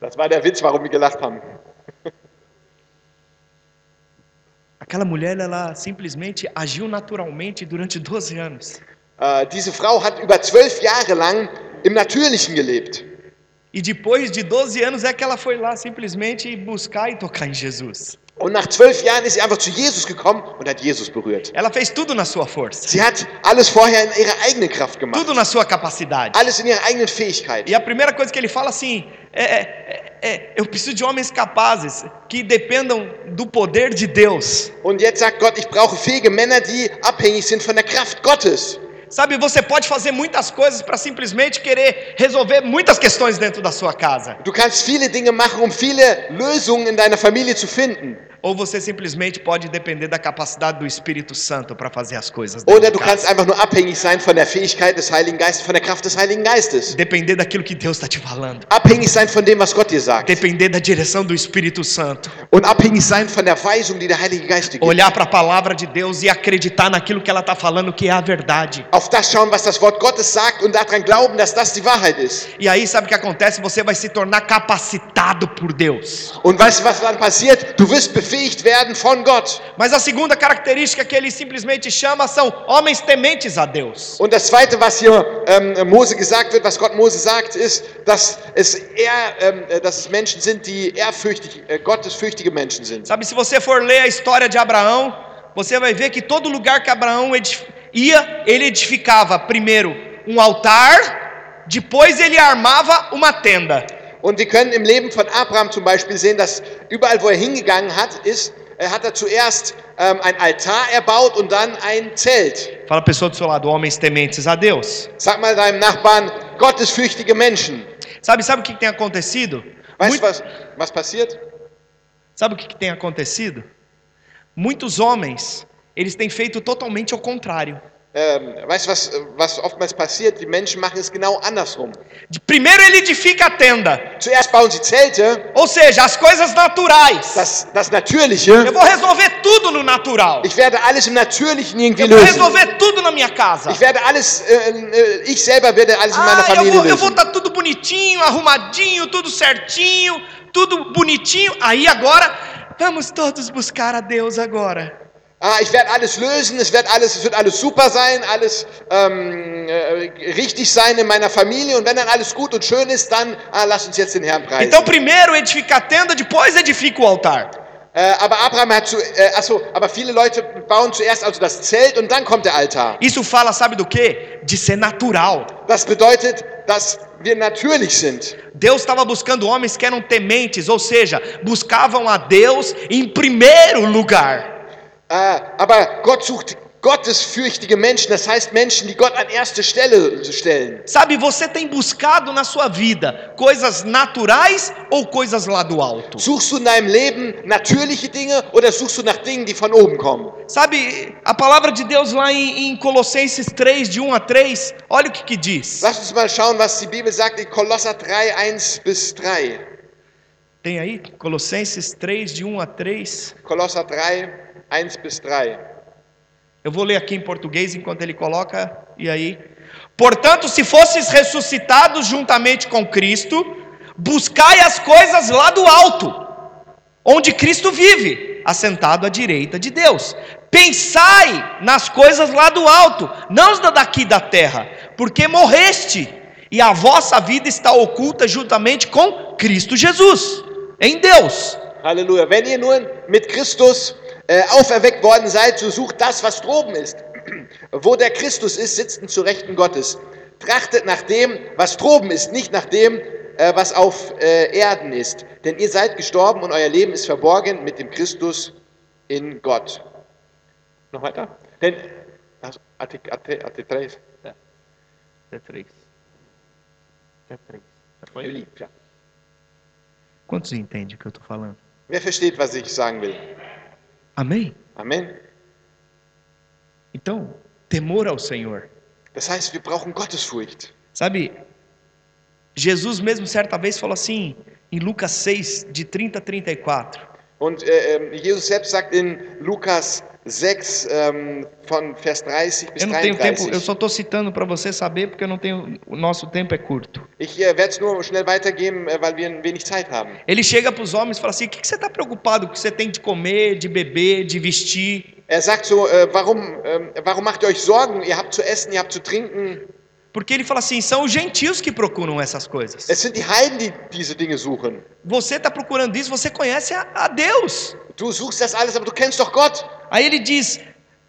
Das war der Witz, warum wir gelacht haben. *laughs* Aquela mulher, ela simplesmente agiu naturalmente durante 12 anos. Äh, diese Frau hat über 12 Jahre lang im Natürlichen gelebt. E depois de 12 anos é que ela foi lá simplesmente buscar e tocar em Jesus. Und nach 12 Jahren ist sie einfach zu Jesus gekommen und hat Jesus berührt. Ela fez tudo na sua força, Sie hat alles vorher in ihrer eigenen Kraft gemacht. tudo na sua capacidade. Alles in ihrer eigenen Fähigkeit. E a primeira coisa que ele fala assim: é, é, é, eu preciso de homens capazes que dependam do poder de Deus. Und jetzt sagt Gott, ich brauche fähige Männer, die abhängig sind von der Kraft Gottes. Sabe, você pode fazer muitas coisas para simplesmente querer resolver muitas questões dentro da sua casa. Du kannst viele Dinge machen, um viele Lösungen in deiner Familie zu finden. Ou você simplesmente pode depender da capacidade do Espírito Santo para fazer as coisas. dentro Oder de du kannst casa. einfach nur abhängig sein von der Fähigkeit des Heiligen Geistes, von der Kraft des Heiligen Geistes. Depender daquilo que Deus está te falando. Abhängig sein von dem, was Gott dir sagt. Depender da direção do Espírito Santo. Und abhängig sein von der Weisung, die der Heilige Geist dir gibt. Olhar para a palavra de Deus e acreditar naquilo que ela está falando que é a verdade. Auf das schauen, was das Wort Gottes sagt und daran glauben, dass das die Wahrheit ist. E aí, sabe o que acontece? Você vai se tornar capacitado por Deus. Und weißt du, was dann passiert? Du wirst befähigt werden von Gott. Mas a segunda característica que ele simplesmente chama são homens tementes a Deus. Und das Zweite, was hier ähm, Mose gesagt wird, was Gott Mose sagt, ist, dass es eher, ähm, äh, dass es Menschen sind, die ehrfürchtig, äh, gottesfürchtige Menschen sind. Sabe, se você for ler a história de Abraão, você vai ver que todo lugar que Abraão edif- ia, ele edificava primeiro um altar, depois ele armava uma tenda. Und wir können im Leben von Abraham zum Beispiel sehen, dass überall, wo er hingegangen hat, ist, er hat er zuerst ähm, ein Altar erbaut und dann ein Zelt. Fala a pessoa do seu lado, homens tementes a Deus. Sag mal deinem Nachbarn, gottesfürchtige Menschen. Sabe, sabe o que tem acontecido? Weißt du, was, was passiert? Sabe o que tem acontecido? Muitos homens, eles têm feito totalmente ao contrário. Ähm, weißt du, was, was oftmals passiert? Die Menschen machen es genau andersrum. De- Primeiro ele edifica a tenda, Zuerst bauen sie Zelte, ou seja, as coisas naturais. das, das Natürliche. Eu vou resolver tudo no natural. Ich werde alles im Natürlichen irgendwie Eu vou lösen. resolver tudo na minha casa. Ich werde alles, äh, äh, ich selber werde alles in meiner Ah, eu Familie vou, eu vou lösen. estar tudo bonitinho, arrumadinho, tudo certinho, tudo bonitinho. Aí agora, vamos todos buscar a Deus agora. Ah, ich werde alles lösen, es wird alles, es wird alles super sein, alles ähm, äh, richtig sein in meiner Familie und wenn dann alles gut und schön ist, dann ah, lass uns jetzt den Herrn preisen. Então primeiro edifica a tenda, depois edifica o altar. Äh, aber Abraham hat zu, äh, achso, aber viele Leute bauen zuerst also das Zelt und dann kommt der Altar. Isso fala, sabe do quê? De ser natural. Das bedeutet, dass wir natürlich sind. Deus estava buscando homens que eram tementes, ou seja, buscavam a Deus em primeiro lugar. Äh, aber Gott sucht gottesfürchtige Menschen, das heißt Menschen, die Gott an erste Stelle stellen. Sabe, você tem buscado na sua vida coisas naturais ou coisas lá do alto? Suchst du in deinem Leben natürliche Dinge oder suchst du nach Dingen, die von oben kommen? Sabe, a palavra de Deus lá em, em Colossenses 3, de 1 a 3, olha o que, que diz. Lass uns mal schauen, was die Bibel sagt in Kolosser 3, 1 bis 3. Tem aí? Colossenses 3, de 1 a 3. Kolosser 3, 1 bis 3. Eu vou ler aqui em português enquanto ele coloca, e aí. Portanto, se fosses ressuscitados juntamente com Cristo, buscai as coisas lá do alto, onde Cristo vive, assentado à direita de Deus. Pensai nas coisas lá do alto, não daqui da terra, porque morreste, e a vossa vida está oculta juntamente com Cristo Jesus, em Deus. Halleluja. Wenn ihr nun mit Christus äh, auferweckt worden seid, so sucht das, was droben ist. *clears throat* Wo der Christus ist, sitzt zu Rechten Gottes. Trachtet nach dem, was droben ist, nicht nach dem, äh, was auf äh, Erden ist. Denn ihr seid gestorben und euer Leben ist verborgen mit dem Christus in Gott. Noch weiter? Denn, also, Arte 3. Até três. Até três. Eu li, ja. Quantos entendem o que eu estou falando? Wer versteht, was ich sagen will? Amém? Amen. Então, temor ao Senhor. Das heißt, wir brauchen Gottesfurcht. Sabe, Jesus mesmo certa vez falou assim: Em Lucas 6, de 30 a 34. Und äh, ähm, Jesus selbst sagt in Lukas 6 ähm, von Vers 30 bis Eu não tenho tempo, 33. eu só estou citando para você saber, porque eu não tenho, o nosso tempo é curto. Ich äh, werde es nur schnell weitergeben, äh, weil wir wenig Zeit haben. Ele chega para os homens e fala assim: o que, que você está preocupado com o que você tem de comer, de beber, de vestir? Er sagt so, äh, warum, ähm, warum macht ihr euch Sorgen? Ihr habt zu essen, ihr habt zu trinken. Porque ele fala assim: são os gentios que procuram essas coisas. Es sind die Heiden, die diese Dinge suchen. Você está procurando isso, você conhece a, a Deus. Du suchst das alles, aber du kennst doch Gott. Aí ele diz: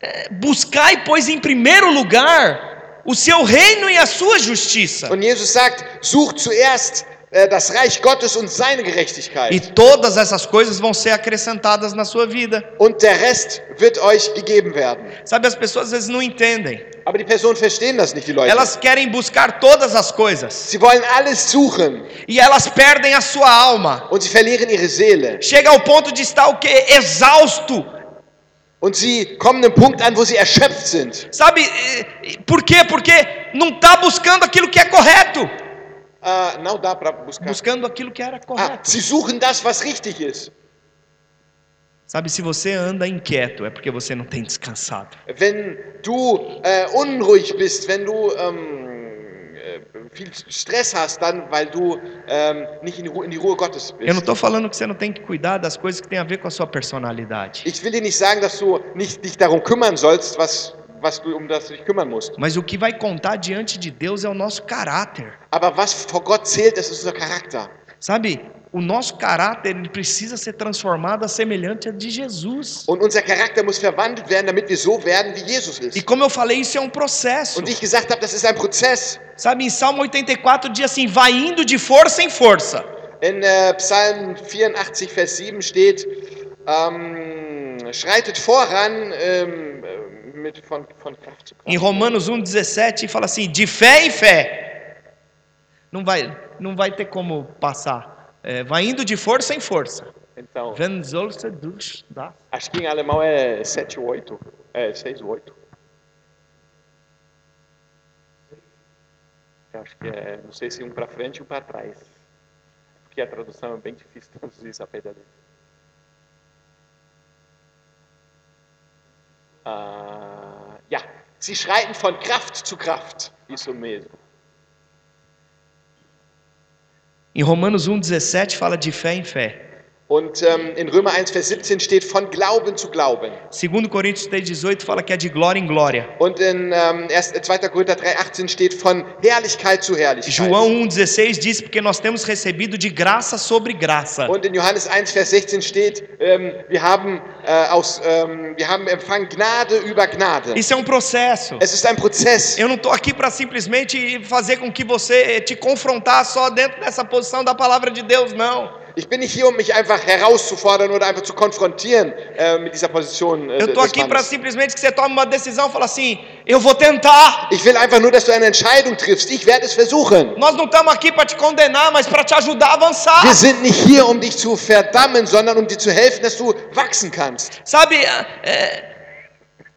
é, buscai, pois, em primeiro lugar o seu reino e a sua justiça, Und Jesus sagt, sucht zuerst äh, das Reich Gottes und seine e Gerechtigkeit. todas essas coisas vão ser acrescentadas na sua vida. Und der Rest wird euch gegeben werden. Sabe, as pessoas às vezes não entendem. Aber die Personen verstehen das nicht, die Leute. Elas querem buscar todas as coisas Sie wollen alles suchen e elas perdem a sua alma. und sie verlieren ihre Seele. Chega ao ponto de estar o quê? Exausto. Und sie kommen an einen Punkt an, wo sie erschöpft sind. Sabe eh, por quê? Porque não está buscando aquilo que é correto. Ah, não dá para buscar. Buscando aquilo que era Ah, correto. sie suchen das, was richtig ist. Sabe, se você anda inquieto, é porque você não tem descansado. Wenn du äh, unruhig bist, wenn du ähm, äh, viel Stress hast, dann weil du ähm, nicht in die, Ruhe, in die Ruhe Gottes Eu não bist. estou falando que você não tem que cuidar das coisas que têm a ver com a sua personalidade. Ich will dir nicht sagen, dass du nicht dich darum kümmern sollst, was, was du, um das dich kümmern musst. Mas o que vai contar diante de Deus é o nosso caráter. Aber was vor Gott zählt, das ist unser Charakter. Sabe, o nosso caráter ele precisa ser transformado a semelhante a de Jesus. Und unser Charakter muss verwandelt werden, damit wir so werden, wie Jesus E ist. como eu falei, isso é um processo. Und wie ich gesagt habe, das ist ein Prozess. Sabe, em Salmo 84 diz assim: vai indo de força em força. In äh, Psalm 84, Vers 7 steht, ähm, schreitet voran ähm, äh, mit, von, von Kraft zu Kraft. Em Romanos 1,17 fala assim: de fé em fé. Não vai, não vai ter como passar. É, vai indo de força em força. Então, acho que em alemão é 7 ou 8. É 6 ou 8. Eu acho que é, não sei se um para frente e um para trás. Porque a tradução é bem difícil traduzir isso a pé da letra. Ah, ja, sie schreiten von Kraft zu Kraft. Isso mesmo. Em Romanos 1,17 fala de fé em fé. Und ähm, in Römer 1, Vers 17 steht von Glauben zu Glauben. 2 Coríntios 3,18 fala que é de glória em glória. Und in ähm, 1, 2. Korinther 3, 18 steht von Herrlichkeit zu Herrlichkeit. João 1,16 diz porque nós temos recebido de graça sobre graça. Und in Johannes 1, Vers 16 steht, ähm, wir, haben, äh, aus, ähm, wir haben empfangen Gnade über Gnade. Isso é um processo. Es ist ein Prozess. Eu não estou aqui para simplesmente fazer com que você te confrontar só dentro dessa posição da palavra de Deus, não. Ich bin nicht hier, um mich einfach herauszufordern oder einfach zu konfrontieren äh, mit dieser Position. Äh, Eu des aqui para simplesmente que você tome uma decisão fale assim: eu vou tentar. Ich will einfach nur, dass du eine Entscheidung triffst. Ich werde es versuchen. Nós não estamos aqui para te condenar, mas para te ajudar a avançar. Wir sind nicht hier, um dich zu verdammen, sondern um dir zu helfen, dass du wachsen kannst. Sabe, é,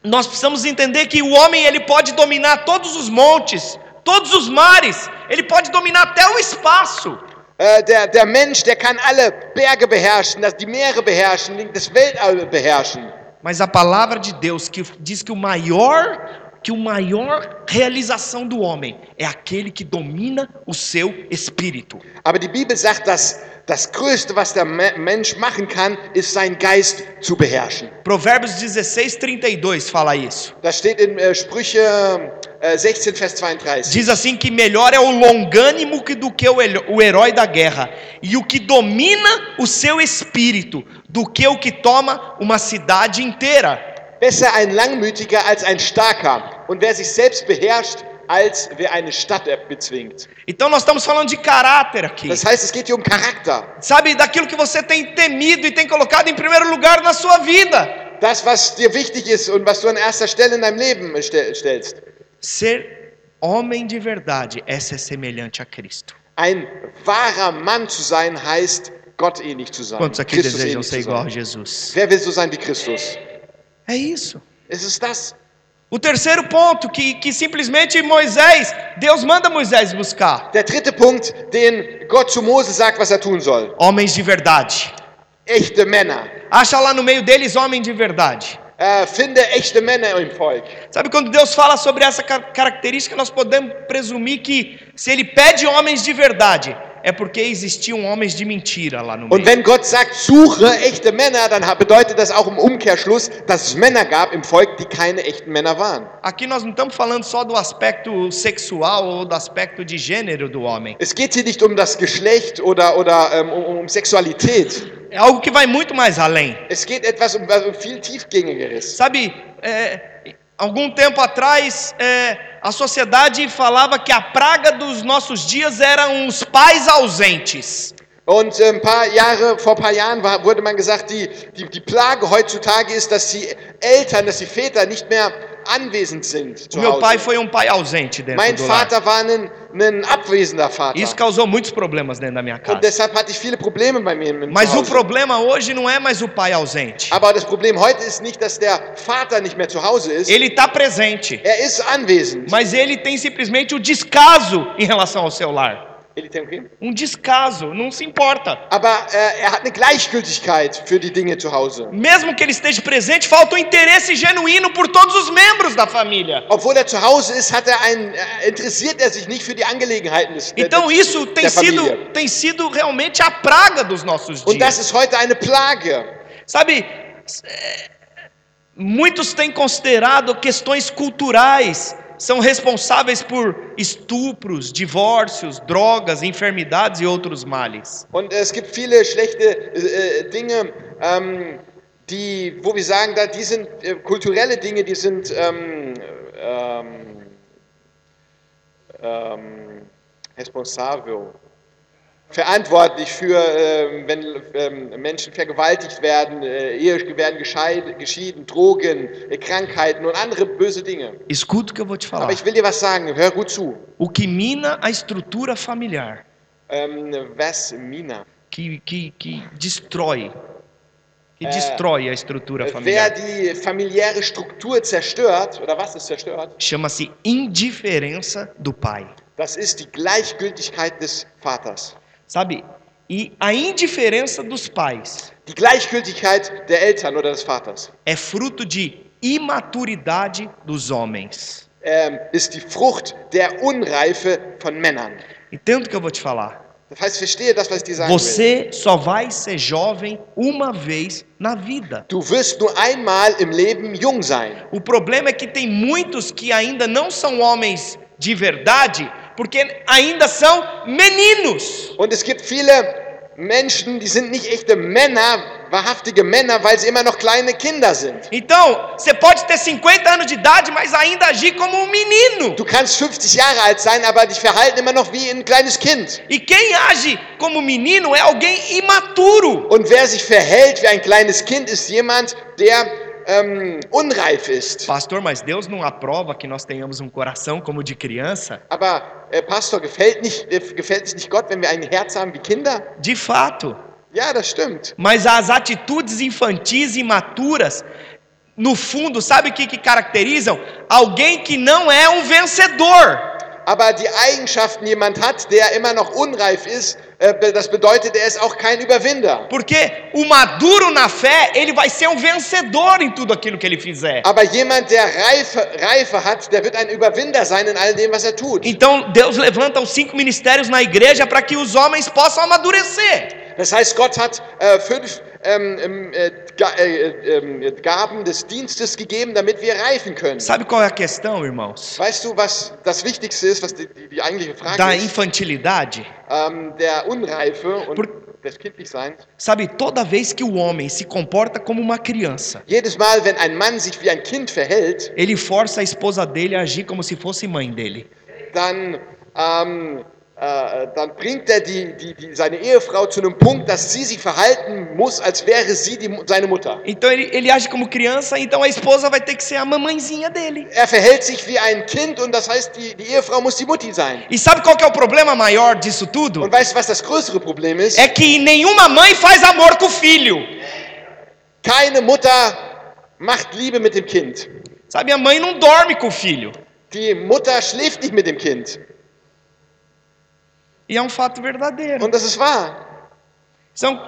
nós precisamos entender que o homem ele pode dominar todos os montes, todos os mares, ele pode dominar até o espaço. Äh, der, der Mensch, der kann alle Berge beherrschen, die Meere beherrschen, das Weltall beherrschen. Mas a palavra de Deus que diz que o maior, que o maior realização do homem é aquele que domina o seu espírito. Aber die Bibel sagt, dass das Größte, was der Me- Mensch machen kann, ist, seinen Geist zu beherrschen. Provérbios 16, 32 fala isso. Das steht in äh, Sprüche 16, Vers 32. Diz assim que melhor é o longânimo do que o herói da guerra, e o que domina o seu espírito, do que o que toma uma cidade inteira. Besser ein Langmütiger als ein Starker. Und wer sich selbst beherrscht, als wer eine Stadt er- bezwingt. Então nós estamos falando de caráter aqui. Das heißt, es geht hier um Charakter. Sabe, daquilo que você tem temido e tem colocado em primeiro lugar na sua vida. Das, was dir wichtig ist und was du an erster Stelle in deinem Leben stell- stellst. Ser homem de verdade é ser semelhante a Cristo. Ein wahrer Mann zu sein, heißt, Gott ähnlich zu sein. Quantos aqui Christus desejam ser igual a. Jesus? Wer will so sein wie Christus? É isso. Es ist das. O terceiro ponto, que, que simplesmente Moisés, Deus manda Moisés buscar. Der dritte Punkt, den Gott zu Mose sagt, was er tun soll. Homens de verdade. Echte Männer. Acha lá no meio deles homem de verdade. Volk. Sabe quando Deus fala sobre essa car- característica, nós podemos presumir que se ele pede homens de verdade, é porque existiam homens de mentira lá no Und meio. wenn Gott sagt, suche echte Männer, dann bedeutet das auch im Umkehrschluss, dass es Männer gab im Volk, die keine echten Männer waren. Aqui nós não estamos falando só do aspecto sexual ou do aspecto de gênero do homem. Es geht hier nicht um das Geschlecht oder, oder ähm, um, um Sexualität. É algo que vai muito mais além. Es geht etwas um, um viel tiefgängigeres. Sabe, é, algum tempo atrás, é, a sociedade falava que a praga dos nossos dias eram os pais ausentes. Und äh, ein paar Jahre, vor ein paar Jahren war, wurde man gesagt, die, die, die Plage heutzutage ist, dass die Eltern, dass die Väter nicht mehr anwesend sind O meu pai foi um pai ausente dentro Mein do lar. Vater war ein, ein abwesender Vater. Isso causou muitos problemas dentro da minha Und casa. deshalb hatte ich viele Probleme bei mir im Mas o Zuhause. problema hoje não é mais o pai ausente. Aber das Problem heute ist nicht, dass der Vater nicht mehr zu Hause ist. Ele está presente, Er ist anwesend. mas ele tem simplesmente o descaso em relação ao seu lar. Ele tem o quê? Um descaso, não se importa. Aber äh, er hat eine Gleichgültigkeit für die Dinge zu Hause. Mesmo que ele esteja presente, falta um interesse genuíno por todos os membros da família. Obwohl er zu Hause ist, hat er ein, äh, interessiert er sich nicht für die Angelegenheiten des, Então der, isso tem der sido, Familie. tem sido realmente a praga dos nossos Und das dias. ist heute eine Plage. Sabe, é, muitos têm considerado questões culturais são responsáveis por estupros, divórcios, drogas, enfermidades e outros males. Und es gibt viele schlechte äh, äh, Dinge, ähm, die, wo wir sagen, da, die sind äh, kulturelle Dinge, die sind ähm, ähm, ähm, responsável, verantwortlich für, ähm, wenn ähm, Menschen vergewaltigt werden, äh, Ehe werden geschieden, Drogen, äh, Krankheiten und andere böse Dinge. Escuta o que eu vou te falar. Aber ich will dir was sagen, hör gut zu. O que mina a estrutura familiar, Ähm, was, Mina? que, que, que destrói, que É. destrói a estrutura Wer familiar, die familiäre Struktur zerstört, oder was ist zerstört? chama-se indiferença do pai. Das ist die Gleichgültigkeit des Vaters. Sabe? E a indiferença dos pais Die Gleichgültigkeit der Eltern oder des Vaters é fruto de imaturidade dos homens. ähm, ist die Frucht der Unreife von Männern. Entendo o que eu vou te falar. Das heißt, verstehe das, was ich dir sagen will. Você só vai ser jovem uma vez na vida. Du wirst nur einmal im Leben jung sein. O problema é que tem muitos que ainda não são homens de verdade, porque ainda são meninos. Und es gibt viele Menschen, die sind nicht echte Männer, wahrhaftige Männer, weil sie immer noch kleine Kinder sind. Então, você pode ter 50 anos de idade, mas ainda agir como um menino. Du kannst 50 Jahre alt sein, aber dich verhalten immer noch wie ein kleines Kind. E quem age como menino é alguém imaturo. Und wer sich verhält wie ein kleines Kind, ist jemand, der ähm, unreif ist. Pastor, mas Deus não aprova que nós tenhamos um coração como de criança? Aber äh, Pastor, gefällt, nicht, äh, gefällt es nicht Gott, wenn wir ein Herz haben wie Kinder? De fato. Ja, das stimmt. Mas as atitudes infantis e imaturas, no fundo, sabe o que, que caracterizam? Alguém que não é um vencedor. Aber die Eigenschaften, jemand hat, der immer noch unreif ist, das bedeutet, er ist auch kein Überwinder. Porque o maduro na fé, ele vai ser um vencedor em tudo aquilo que ele fizer. Aber jemand, der Reife, Reife hat, der wird ein Überwinder sein in all dem, was er tut. Então Deus levanta os cinco ministérios na igreja para que os homens possam amadurecer. Das heißt, Gott hat äh, fünf ähm, ähm, äh, äh, äh, Gaben des Dienstes gegeben, damit wir reifen können. Sabe qual é a questão, irmãos? Weißt du, was das Wichtigste ist, was die, die, eigentliche Frage Da ist? infantilidade. Ähm, der Unreife und Por- des Kindlichseins. Sabe, toda vez que o homem se comporta como uma criança, Jedes Mal, wenn ein Mann sich wie ein Kind verhält, ele força a esposa dele a agir como se fosse mãe dele. dann, ähm, äh, dann bringt er die, die, die, seine Ehefrau zu einem Punkt, dass sie sich verhalten muss, als wäre sie die, seine Mutter. Então ele, ele age como criança, então a esposa vai ter que ser a mamãezinha dele. Er verhält sich wie ein Kind und das heißt, die, die Ehefrau muss die Mutti sein. E sabe qual é o problema maior disso tudo? Und weißt du, was das größere Problem ist? É que nenhuma mãe faz amor com o filho. Keine Mutter macht Liebe mit dem Kind. Sabe, a mãe não dorme com o filho. Die Mutter schläft nicht mit dem Kind. E é um fato verdadeiro. Und das ist wahr. Então,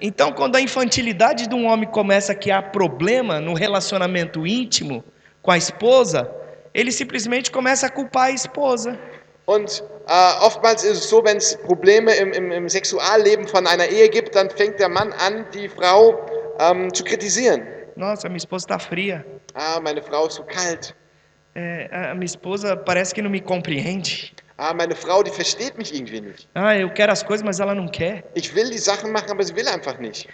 então, quando a infantilidade de um homem começa a criar problema no relacionamento íntimo com a esposa, ele simplesmente começa a culpar a esposa. Und äh, oftmals ist es so, wenn es Probleme im, im, im Sexualleben von einer Ehe gibt, dann fängt der Mann an, die Frau ähm, zu kritisieren. Nossa, minha esposa está fria. Ah, meine Frau ist so kalt. É, a minha esposa parece que não me compreende. Ah, meine Frau, die versteht mich irgendwie nicht. Ah, eu quero as coisas, mas ela não quer. Ich will die Sachen machen, aber sie will einfach nicht.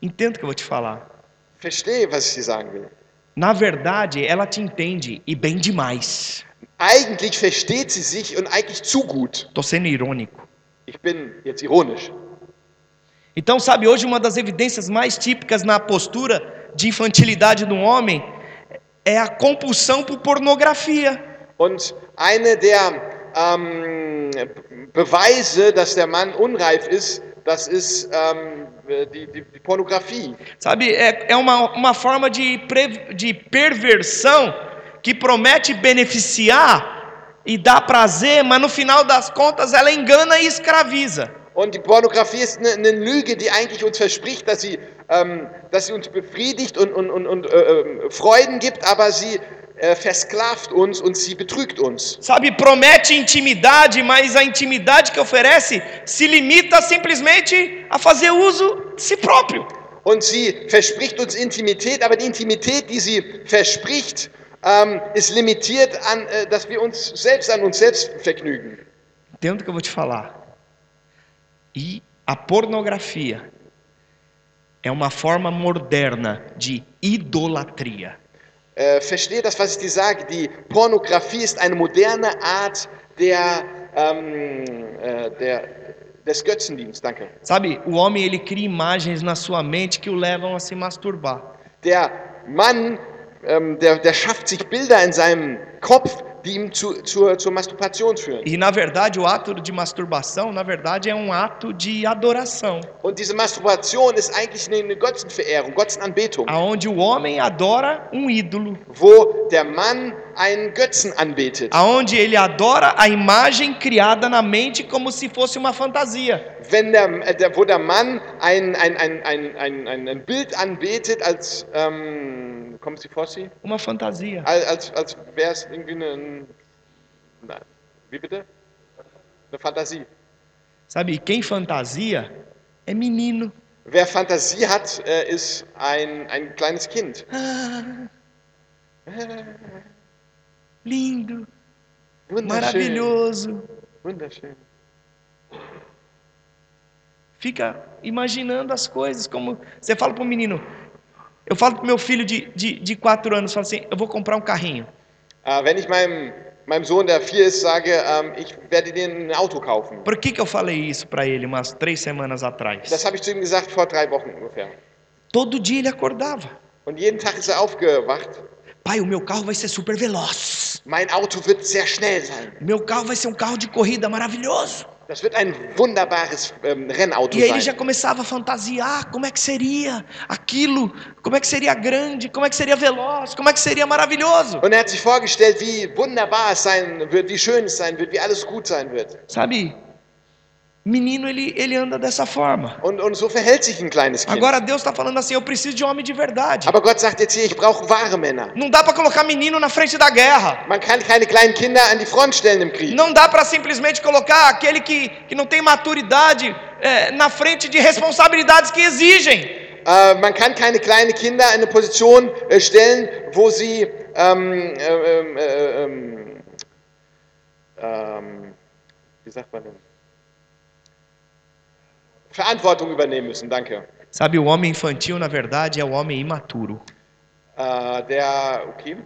Entenda o que eu vou te falar. Verstehe, was ich dir sagen will. Na verdade, ela te entende e bem demais. Eigentlich versteht sie sich und eigentlich zu gut. Tô sendo irônico. Ich bin jetzt ironisch. Então, sabe, hoje uma das evidências mais típicas na postura de infantilidade do homem é a compulsão por pornografia. Und eine der ähm, Beweise, dass der Mann unreif ist, das ist ähm, die, die, die Pornografie. Sabe, é, é uma, uma forma de, pre- de perversão que promete beneficiar e dar prazer, mas no final das contas ela engana e escraviza. Und die Pornografie ist eine, eine Lüge, die eigentlich uns verspricht, dass sie, ähm, dass sie uns befriedigt und, und, und, und äh, äh, Freuden gibt, aber sie versklavt uns und sie betrügt uns. Sabe, promete intimidade, mas a intimidade que oferece se limita simplesmente a fazer uso de si próprio. Und sie verspricht uns Intimität, aber die Intimität, die sie verspricht, ähm, ist limitiert an, äh, dass wir uns selbst an uns selbst vergnügen. Entenda o que eu vou te falar. E a pornografia é uma forma moderna de idolatria. Äh, verstehe das, was ich dir sage. Die Pornografie ist eine moderne Art der, ähm, äh, der, des Götzendienstes. Danke. Sabe, o homem ele cria imagens na sua mente que o levam a se masturbar. Der Mann, ähm, der, der schafft sich Bilder in seinem Kopf, die ihm zu, zur, zur Masturbation führen. E na verdade, o ato de masturbação, na verdade, é um ato de adoração, Und diese Masturbation ist eigentlich eine, Götzenverehrung, Götzenanbetung, aonde o homem adora um ídolo, wo der Mann einen Götzen anbetet. aonde ele adora a imagem criada na mente como se fosse uma fantasia. Wenn der, äh, der, wo der Mann ein, ein, ein, ein, ein, ein Bild anbetet, als, ähm, kommt sie vor sie? Uma fantasia. Als, als, wäre es irgendwie eine, ein- na, wie bitte? Eine Fantasie. Sabe, quem fantasia é menino. Wer Fantasie hat, äh, ist ein, ein kleines Kind. Lindo, Wunderschön. maravilhoso. Wunderschön. Fica imaginando as coisas, como você fala para o menino. Eu falo para meu filho de, de, de quatro anos, falo assim, eu vou comprar um carrinho. Äh, wenn ich meinem, meinem Sohn, der vier ist, sage, ähm, ich werde dir ein Auto kaufen. Por que, que eu falei isso para ele umas três semanas atrás? Das habe ich zu ihm gesagt vor drei Wochen ungefähr. Todo dia ele acordava. Und jeden Tag ist er aufgewacht. Pai, o meu carro vai ser super veloz. Mein Auto wird sehr schnell sein. Meu carro vai ser um carro de corrida maravilhoso. Das wird ein wunderbares ähm, Rennauto E aí ele já começava a fantasiar como é que seria aquilo, como é que seria grande, como é que seria veloz, como é que seria maravilhoso. Und er hat sich vorgestellt, wie wunderbar es sein wird, wie schön es sein wird, wie alles gut sein wird. Sabe? Menino, ele, ele anda dessa forma. Und, und so verhält sich ein kleines Kind. Agora Deus está falando assim: eu preciso de homem de verdade. Aber Gott sagt jetzt hier, ich brauche wahre Männer. Não dá para colocar menino na frente da guerra. Man kann keine kleinen Kinder an die Front stellen im Krieg. Não dá para simplesmente colocar aquele que, que não tem maturidade é, na frente de responsabilidades que exigem. Äh, man kann keine kleinen Kinder in eine Position äh, stellen, wo sie ähm, äh, ähm, äh, ähm, ähm, wie sagt man denn? Verantwortung übernehmen müssen, danke. Sabe, o homem infantil, na verdade, é o homem imaturo. Äh, der, okay.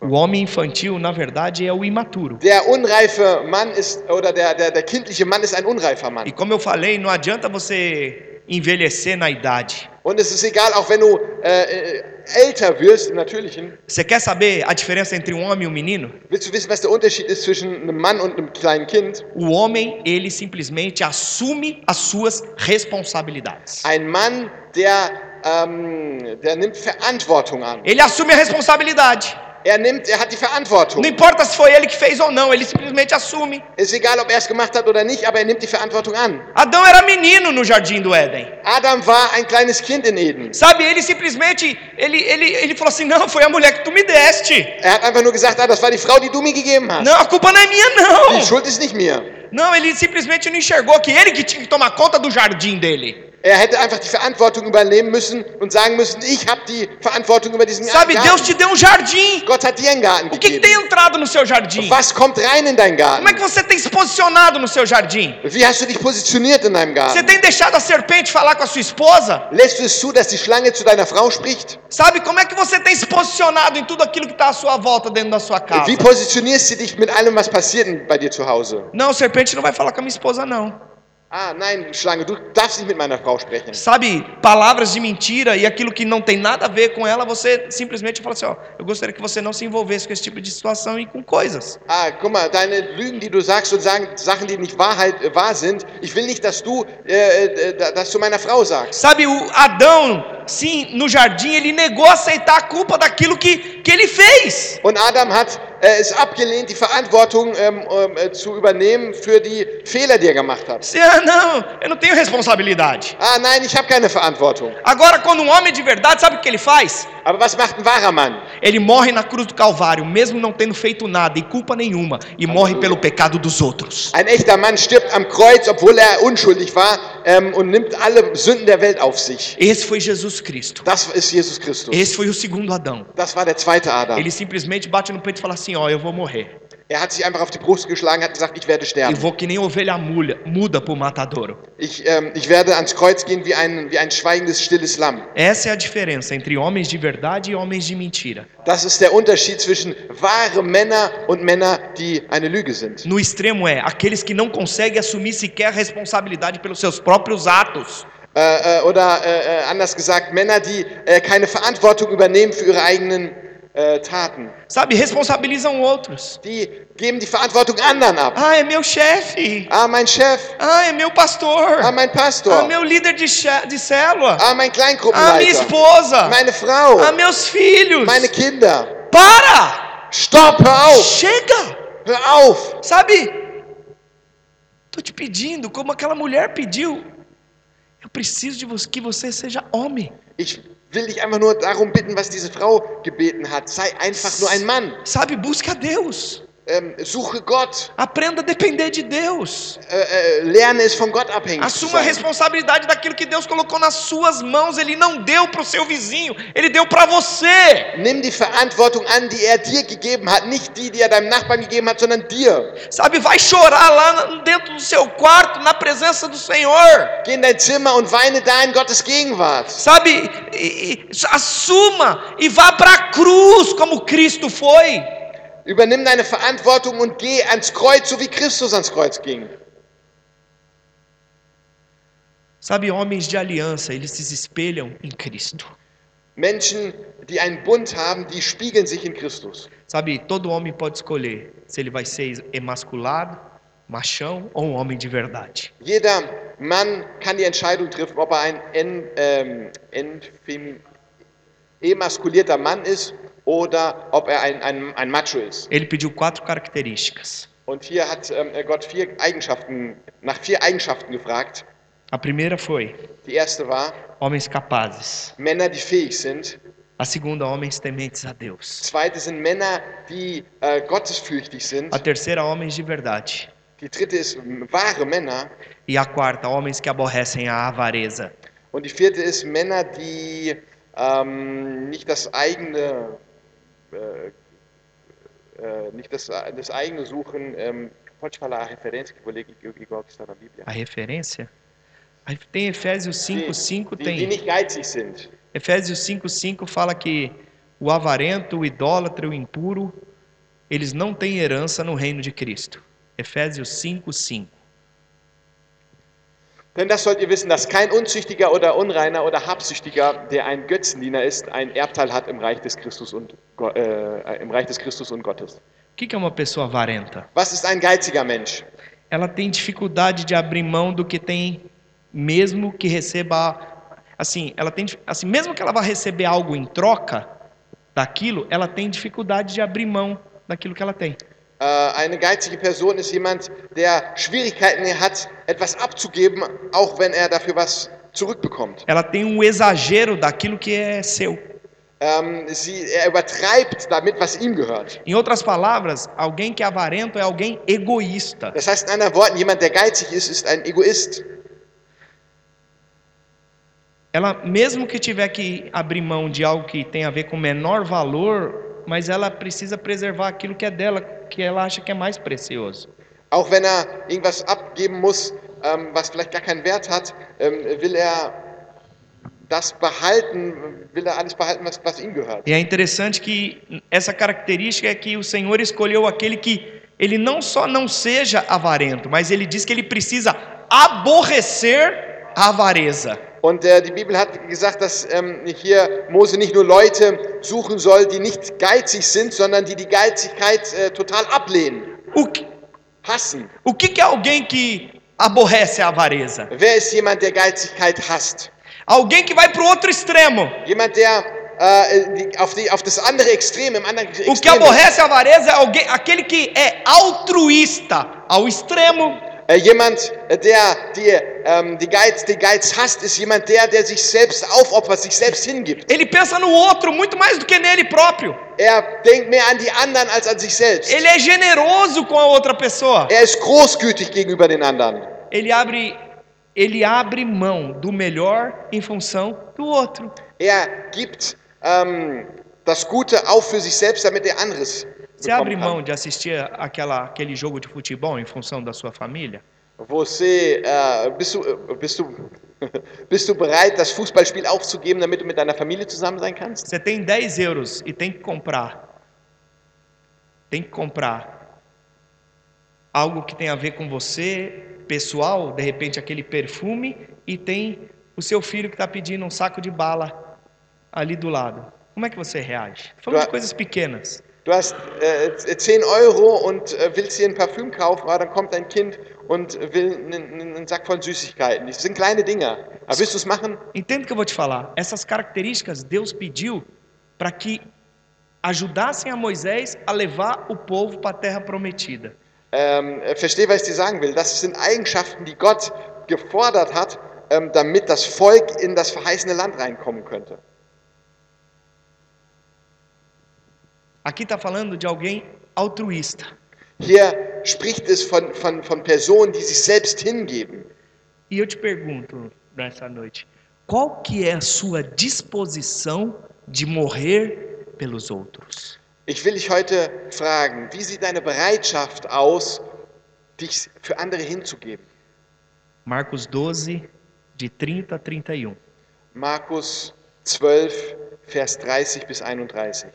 O homem infantil, na verdade, é o imaturo. Der unreife Mann ist, oder der, der, der kindliche Mann ist ein unreifer Mann. E como eu falei, não adianta você envelhecer na idade. Und es ist egal, auch wenn du äh, äh, älter wirst, im Natürlichen. Você quer saber a diferença entre um homem e um menino? Willst du wissen, was der Unterschied ist zwischen einem Mann und einem kleinen Kind? O homem, ele simplesmente assume as suas responsabilidades. Ein Mann, der ähm, der nimmt Verantwortung an. Ele assume a responsabilidade. Er nimmt, er hat die Verantwortung. Não importa se foi ele que fez ou não, ele simplesmente assume. Ist egal, ob er es gemacht hat oder nicht, aber er nimmt die Verantwortung an. Adão era menino no jardim do Éden. Adam war ein kleines Kind in Eden. Sabe, ele simplesmente, ele, ele, ele falou assim, não, foi a mulher que tu me deste. Er hat einfach nur gesagt, ah, das war die Frau, die du mir gegeben hast. Não, a culpa não é minha, Die não. Schuld ist nicht mir. Não, ele simplesmente não enxergou que ele que tinha que tomar conta do jardim dele. Er hätte einfach die Verantwortung übernehmen müssen und sagen müssen, ich habe die Verantwortung über diesen Sabe, Deus Garten. te deu um jardim. Gott hat dir einen Garten O que, que tem entrado no seu jardim? Was kommt rein in deinen Como é que Garten? você tem se posicionado no seu jardim? Wie hast du dich positioniert in deinem Você Garten? tem deixado a serpente falar com a sua esposa? Lässt du es zu, dass die Schlange zu deiner Frau spricht? Sabe, como é que você tem se posicionado em tudo aquilo que está à sua volta dentro da sua casa? Wie positionierst du dich mit allem, was passiert bei dir zu Hause? Não, serpente não vai falar com a minha esposa, não. Ah, nein, Schlange, du darfst nicht mit meiner Frau sprechen. Sabe, palavras de mentira e aquilo que não tem nada a ver com ela, você simplesmente fala assim, ó, eu gostaria que você não se envolvesse com esse tipo de situação e com coisas. Ah, guck mal, deine Lügen, die du sagst und sagen, Sachen, die nicht Wahrheit, äh, wahr sind, ich will nicht, dass du äh, äh, da- das zu meiner Frau sagst. Sabe, o Adão, sim, no jardim, ele negou aceitar a culpa daquilo que, que ele fez. Und Adam hat äh, es abgelehnt, die Verantwortung ähm, ähm, äh, zu übernehmen für die Fehler, die er gemacht hat. Ah, não, eu não tenho responsabilidade. Ah, nein, ich habe keine Verantwortung. Agora, quando um homem de verdade, sabe o que ele faz? Aber was macht ein wahrer Mann? Ele morre na cruz do Calvário, mesmo não tendo feito nada e culpa nenhuma, e morre pelo pecado dos outros. Ein echter Mann stirbt am Kreuz, obwohl er unschuldig war ähm, und nimmt alle Sünden der Welt auf sich. Esse foi Jesus Cristo. Das ist Jesus Christus. Esse foi o segundo Adão. Das war der zweite Adam. Ele simplesmente bate no peito e fala assim: Ó, eu vou morrer. Er hat sich einfach auf die Brust geschlagen, hat gesagt, ich werde Eu sterben. vou que nem ovelha mulha, muda pro matadouro. Ich, ähm, ich werde ans Kreuz gehen wie ein, wie ein schweigendes, stilles Lamm. Essa é a diferença entre homens de verdade e homens de mentira. Das ist der Unterschied zwischen wahre Männer und Männer, die eine Lüge sind. No extremo é aqueles que não conseguem assumir sequer a responsabilidade pelos seus próprios atos. Äh, äh, oder äh, äh, anders gesagt, Männer, die äh, keine Verantwortung übernehmen für ihre eigenen äh, Taten. Sabe, responsabilizam outros. Die geben die Verantwortung anderen ab. Ah, é meu chefe. Ah, mein Chef. Ah, é meu pastor. Ah, mein Ah, Pastor. meu líder de, de célula. Ah, mein Ah, minha Kleingruppenleiter. esposa. Meine Frau. Ah, meus filhos. Meine Kinder. Para! Stopp, hör auf. Chega! Hör auf. Sabe? Tô te pedindo, como aquela mulher pediu. Eu preciso de você, que você seja homem. Ich will dich einfach nur darum bitten, was diese Frau gebeten hat. Sei einfach nur ein Mann. Sabe, busca Deus. Suche Gott. Aprenda a depender de Deus. Äh, äh, lerne es von Gott abhängig Assuma a responsabilidade daquilo que Deus colocou nas suas mãos. Ele não deu para o seu vizinho, ele deu para você. Nimm die Verantwortung an, die er dir gegeben hat. Nicht die, die er deinem Nachbarn gegeben hat, sondern dir. Sabe, vai chorar lá dentro do seu quarto, na presença do Senhor. Geh in dein Zimmer und weine da in Gottes Gegenwart. Sabe, assuma e vá para a cruz como Cristo foi. Übernimm deine Verantwortung und geh ans Kreuz, so wie Christus ans Kreuz ging. Sabe, homens de aliança, eles se espelham em Cristo. Menschen, die einen Bund haben, die spiegeln sich in Christus. Sabe, todo homem pode escolher se ele vai ser emasculado, machão ou um homem de verdade. Jeder Mann kann die Entscheidung treffen, ob er ein en, ähm, emaskulierter Mann ist oder ob er ein, ein, ein Macho ist. Ele pediu quatro características. Und hier hat ähm, Gott vier Eigenschaften, nach vier Eigenschaften gefragt. A primeira foi Die erste war homens capazes. Männer, die fähig sind. A segunda, homens tementes a Deus. Zweite sind Männer, die äh, gottesfürchtig sind. A terceira, homens de verdade. Die dritte ist wahre Männer. E a quarta, homens que aborrecem a avareza. Und die vierte ist Männer, die ähm, nicht das eigene, nicht das, das eigene suchen. Ähm, pode falar a referência que vou ler igual que está na Bíblia. A referência? Tem Efésios 5, 5 die, die tem. sind. Efésios 5, 5 fala que o avarento, o idólatra, o impuro, eles não têm herança no reino de Cristo. Efésios 5, 5. Denn das sollt ihr wissen, dass kein Unzüchtiger oder Unreiner oder Habsüchtiger, der ein Götzendiener ist, ein Erbteil hat im Reich des Christus und, äh, im Reich des Christus und Gottes. O que que é uma pessoa avarenta? Was ist ein geiziger Mensch? Ela tem dificuldade de abrir mão do que tem, mesmo que receba assim, ela tem, assim, mesmo que ela vá receber algo em troca daquilo, ela tem dificuldade de abrir mão daquilo que ela tem. Äh, eine geizige Person ist jemand, der Schwierigkeiten hat, etwas abzugeben, auch wenn er dafür was zurückbekommt. Ela tem um exagero daquilo que é seu. Ähm, sie, er übertreibt damit, was ihm gehört. Em outras palavras, alguém que é avarento é alguém egoísta. Das heißt in anderen Worten, jemand, der geizig ist, ist ein Egoist. Ela, mesmo que tiver que abrir mão de algo que tem a ver com menor valor, mas ela precisa preservar aquilo que é dela, que ela acha que é mais precioso. Auch wenn er irgendwas abgeben muss, ähm, was vielleicht gar keinen Wert hat, ähm, will er das behalten, will er alles behalten, was, was ihm gehört. E é interessante que essa característica é que o Senhor escolheu aquele que ele não só não seja avarento, mas ele diz que ele precisa aborrecer avareza. Und äh, die Bibel hat gesagt, dass ähm, hier Mose nicht nur Leute suchen soll, die nicht geizig sind, sondern die die Geizigkeit äh, total ablehnen, O que, hassen. o que que é alguém que aborrece a avareza? Wer ist jemand, der Geizigkeit hasst? Alguém que vai para o outro extremo. Jemand, der äh, auf, die, auf das andere Extrem, im anderen O que Extrem aborrece a avareza é alguém, aquele que é altruísta ao extremo. Äh, jemand, äh, der die, ähm, die, Geiz, die Geiz hasst, ist jemand, der, der sich selbst aufopfert, sich selbst hingibt. Ele pensa no outro muito mais do que nele próprio. Er denkt mehr an die anderen als an sich selbst. Ele é generoso com a outra pessoa. Er ist großgütig gegenüber den anderen. Ele abre, ele abre mão do melhor em função do outro. Er gibt ähm, das Gute auch für sich selbst, damit er anderes Você abre mão de assistir aquela, aquele jogo de futebol em função da sua família? Você, äh, bist, du, äh, bist, du, *laughs* bist du bereit, das Fußballspiel aufzugeben, damit du mit deiner Familie zusammen sein kannst? Você tem 10 euros e tem que comprar. Tem que comprar algo que tem a ver com você, pessoal, de repente aquele perfume, e tem o seu filho que está pedindo um saco de bala ali do lado. Como é que você reage? Falando de coisas pequenas. Du hast äh, 10 Euro und äh, willst dir ein Parfüm kaufen, aber dann kommt dein Kind und will einen, einen Sack voll Süßigkeiten. Das sind kleine Dinger. Aber willst du es machen? Entenda o que eu vou te falar. Essas características Deus pediu para que ajudassem a Moisés a levar o povo para a terra prometida. Ähm, äh, versteh, was ich dir sagen will. Das sind Eigenschaften, die Gott gefordert hat, ähm, damit das Volk in das verheißene Land reinkommen könnte. Aqui está falando de alguém altruísta. Hier spricht es von, von, von Personen, die sich selbst hingeben. E eu te pergunto nessa noite, qual que é a sua disposição de morrer pelos outros? Ich will dich heute fragen, wie sieht deine Bereitschaft aus, dich für andere hinzugeben? Marcos 12, de 30 a 31. Markus 12, Vers 30 bis 31.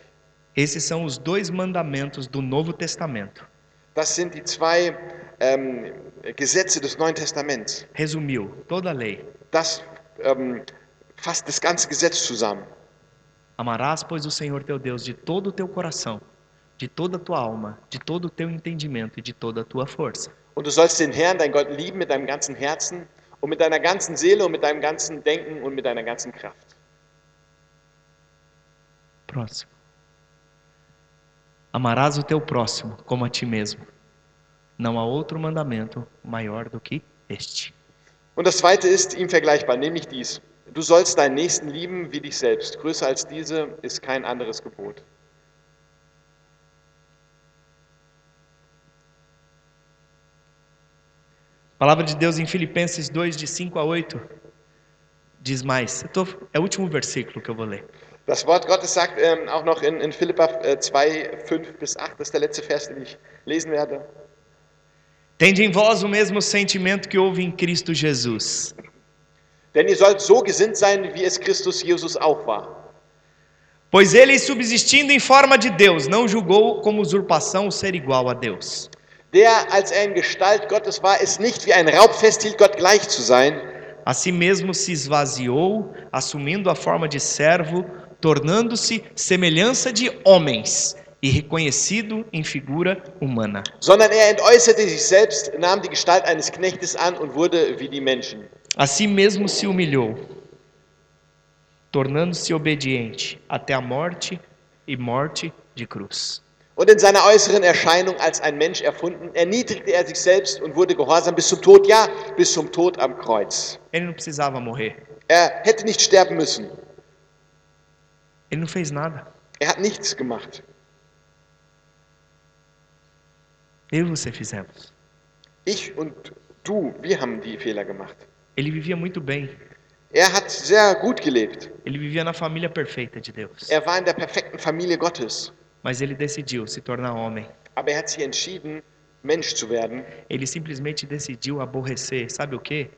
Esses são os dois mandamentos do Novo Testamento. Das sind die zwei ähm, Gesetze des Neuen Testaments. Resumiu toda a lei. Das ähm, fasst das ganze Gesetz zusammen. Amarás, pois, o Senhor teu Deus de todo o teu coração, de toda a tua alma, de todo o teu entendimento e de toda a tua força. Und du sollst den Herrn, dein Gott, lieben mit deinem ganzen Herzen und mit deiner ganzen Seele und mit deinem ganzen Denken und mit deiner ganzen Kraft. Próximo. Amarás o teu próximo como a ti mesmo. Não há outro mandamento maior do que este. Und das zweite ist ihm vergleichbar, nämlich dies. Du sollst deinen Nächsten lieben wie dich selbst. Größer als diese ist kein anderes Gebot. A palavra de Deus em Filipenses 2, de 5 a 8, diz mais. Tô- é o último versículo que eu vou ler. Das Wort Gottes sagt ähm, auch noch in, in Philippa äh, 2, 5 bis 8, das ist der letzte Vers, den ich lesen werde. Tende em vós o mesmo sentimento que houve em Cristo Jesus, Denn ihr sollt so gesinnt sein, wie es Christus Jesus auch war. pois ele, subsistindo em forma de Deus, não julgou como usurpação o ser igual a Deus. Der, als er in Gestalt Gottes war, es nicht wie ein Raub festhielt, Gott gleich zu sein, A si mesmo se esvaziou, assumindo a forma de servo, tornando-se semelhança de homens e reconhecido em figura humana. sondern er entäußerte sich selbst, nahm die Gestalt eines Knechtes an und wurde wie die Menschen. A si mesmo se humilhou, tornando-se obediente até a morte e morte de cruz. Und in seiner äußeren Erscheinung als ein Mensch erfunden, erniedrigte er sich selbst und wurde gehorsam bis zum Tod, ja, bis zum Tod am Kreuz. Ele não precisava morrer. Er hätte nicht sterben müssen. Ele não fez nada. Er hat nichts gemacht. Eu e você fizemos. Ich und du, wir haben die Fehler gemacht. Ele vivia muito bem. Er hat sehr gut gelebt. Ele vivia na família perfeita de Deus. Er war in der perfekten Familie Gottes. Mas ele decidiu se tornar homem. Aber er hat sich entschieden, Mensch zu werden. Ele simplesmente decidiu aborrecer, sabe o quê?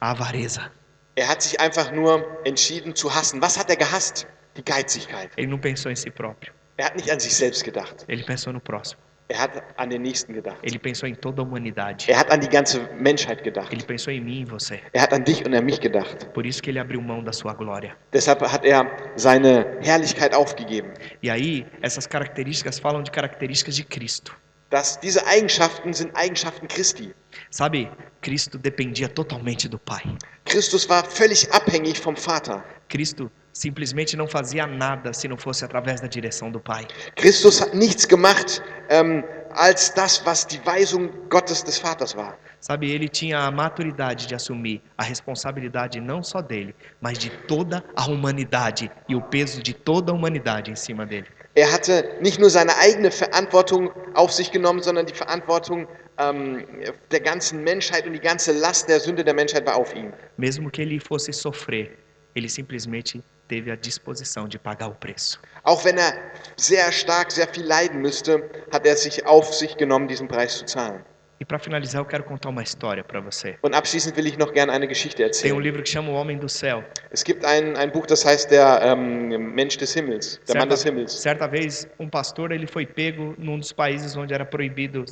A avareza. Er hat sich einfach nur entschieden zu hassen. Was hat er gehasst? Die Geizigkeit. Ele não pensou em si próprio. Er hat nicht an sich selbst gedacht. Ele pensou no próximo. Er hat an den Nächsten gedacht. Ele pensou em toda a humanidade. Er hat an die ganze Menschheit gedacht. Ele pensou em mim e você. Er hat an dich und an mich gedacht. Por isso que ele abriu mão da sua glória. Deshalb hat er seine Herrlichkeit aufgegeben. E aí, essas características falam de características de Cristo. Dass diese Eigenschaften sind Eigenschaften Christi. Sabe, Cristo dependia totalmente do Pai. Christus war völlig abhängig vom Vater. Cristo simplesmente não fazia nada se não fosse através da direção do Pai. Christus hat nichts gemacht ähm, als das, was die Weisung Gottes des Vaters war. Sabe, ele tinha a maturidade de assumir a responsabilidade não só dele, mas de toda a humanidade e o peso de toda a humanidade em cima dele. Er hatte nicht nur seine eigene Verantwortung auf sich genommen, sondern die Verantwortung ähm, der ganzen Menschheit und die ganze Last der Sünde der Menschheit war auf ihm. Mesmo que ele fosse sofrer, ele simplesmente teve a disposição de pagar o preço. Auch wenn er sehr stark, sehr viel leiden müsste, hat er sich auf sich genommen, diesen Preis zu zahlen. E para finalizar, eu quero contar uma história para você. Und abschließend will ich noch gerne eine Geschichte Tem um erzählen. livro que chama O Homem do Céu. Es gibt ein, ein Buch, das heißt Der ähm, Mensch des Himmels, der Mann des Certa, Himmels. certa vez, um pastor ele foi pego num dos países onde era proibido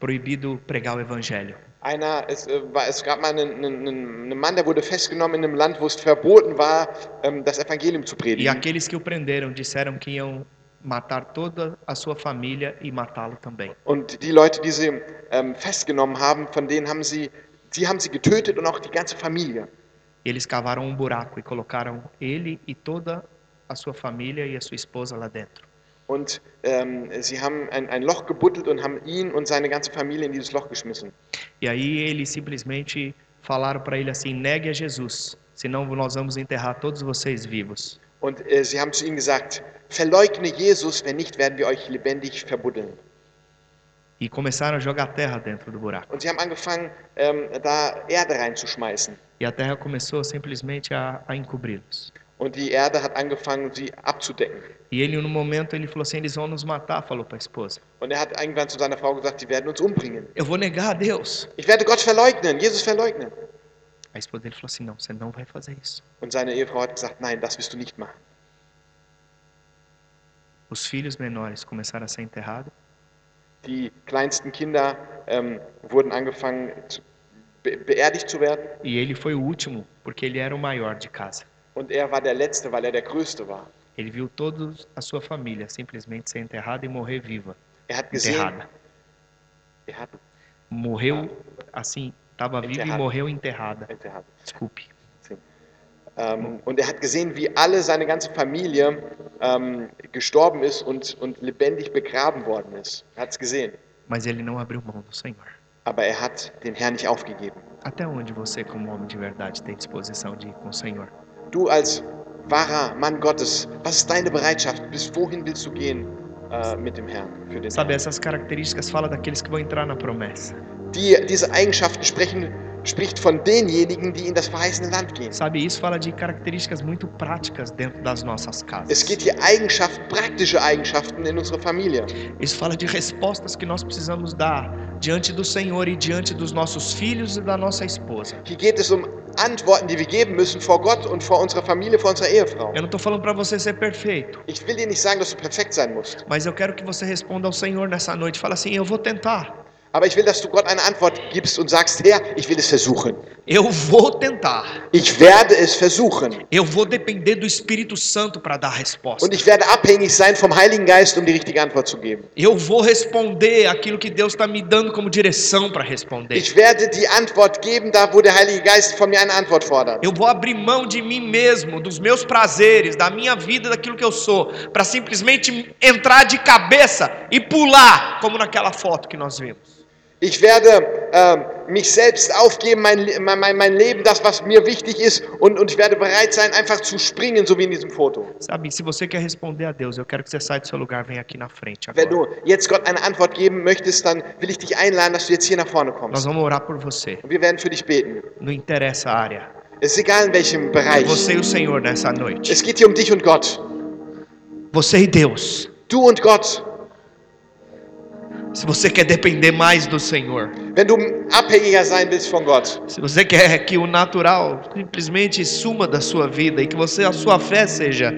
proibido pregar o evangelho. Einer, es, äh, war, es gab mal einen, einen, einen Mann, der wurde festgenommen in einem Land, wo es verboten war, ähm, das Evangelium zu E predigen. aqueles que o prenderam disseram que iam matar toda a sua família e matá-lo também. Und die Leute, die sie ähm, festgenommen haben, von denen haben sie, sie haben sie getötet und auch die ganze Familie. E eles cavaram um buraco e colocaram ele e toda a sua família e a sua esposa lá dentro. Und ähm, sie haben ein, ein Loch gebuddelt und haben ihn und seine ganze Familie in dieses Loch geschmissen. E aí eles simplesmente falaram para ele assim: negue a Jesus, senão nós vamos enterrar todos vocês vivos. Und äh, sie haben zu ihm gesagt, verleugne Jesus, wenn nicht, werden wir euch lebendig verbuddeln. E começaram a jogar terra dentro do buraco. Und sie haben angefangen, ähm, da Erde reinzuschmeißen. E a terra começou simplesmente a, a encobri-los. Und die Erde hat angefangen, sie abzudecken. E ele, no momento, ele falou assim: eles vão nos matar, falou para a esposa. Und er hat irgendwann zu seiner Frau gesagt, sie werden uns umbringen. Eu vou negar a Deus. Ich werde Gott verleugnen, Jesus verleugnen. A esposa dele falou assim: não, você não vai fazer isso. Und seine Ehefrau hat gesagt, nein, das wirst du nicht machen. Os filhos menores começaram a ser enterrados. Die kleinsten Kinder ähm, wurden angefangen, zu, be beerdigt zu werden. E ele foi o último, porque ele era o maior de casa. Und er war der Letzte, weil er der Größte war. Ele viu toda a sua família simplesmente ser enterrada e morrer viva. Er hat gesehen, Enterrada. er hat Morreu assim, estava viva e Enterrada. morreu enterrada. enterrado. Desculpe. Sim. Ähm, und er hat gesehen, wie alle seine ganze Familie ähm, gestorben ist und, und lebendig begraben worden ist. Er hat es gesehen. Mas ele não abriu mão do Senhor. Aber er hat den Herrn nicht aufgegeben. Até onde você, como homem de verdade, tem disposição de ir com o Senhor? Du als wahrer Mann Gottes, was ist deine Bereitschaft? Bis wohin willst du gehen äh, mit dem Herrn? Für den Sabe, Herrn? essas características falam daqueles que vão entrar na promessa. Die, diese Eigenschaften sprechen, spricht von denjenigen, die in das verheißene Land gehen. Sabe, isso fala de características muito práticas dentro das nossas casas. Es geht hier Eigenschaften, praktische Eigenschaften in unserer Familie. Isso fala de respostas que nós precisamos dar diante do Senhor e diante dos nossos filhos e da nossa esposa. Hier geht es um Antworten, die wir geben müssen vor Gott und vor unserer Familie, vor unserer Ehefrau. Eu não estou falando para você ser perfeito, Ich will dir nicht sagen, dass du perfekt sein musst. mas eu quero que você responda ao Senhor nessa noite. Fala assim: Eu vou tentar. Aber ich will, dass du Gott eine Antwort gibst und sagst, Herr, ich will es versuchen. Eu vou tentar. Ich werde es versuchen. Eu vou depender do Espírito Santo para dar a resposta. Und ich werde abhängig sein vom Heiligen Geist, um die richtige Antwort zu geben. Eu vou responder aquilo que Deus está me dando como direção para responder. Ich werde die Antwort geben, da wo der Heilige Geist von mir eine Antwort fordert. Eu vou abrir mão de mim mesmo, dos meus prazeres, da minha vida, daquilo que eu sou, para simplesmente entrar de cabeça e pular, como naquela foto que nós vimos. Ich werde ähm, mich selbst aufgeben, mein, mein, mein- Leben, das, was mir wichtig ist, und, und ich werde bereit sein, einfach zu springen, so wie in diesem Foto. Sabe, se você quer responder a Deus, eu quero que você saia do seu lugar, venha aqui na frente Wenn du jetzt Gott eine Antwort geben möchtest, dann will ich dich einladen, dass du jetzt hier nach vorne Nós kommst. vamos orar por você. Und wir werden für dich beten. Não interessa a área. Es ist egal in welchem Bereich. Você e o Senhor nessa noite. Es geht hier um dich und Gott. Você e Deus. Du und Gott. Se você quer depender mais do Senhor, Wenn du abhängiger sein willst von Gott, se você quer que o natural simplesmente suma da sua vida e que você a sua fé seja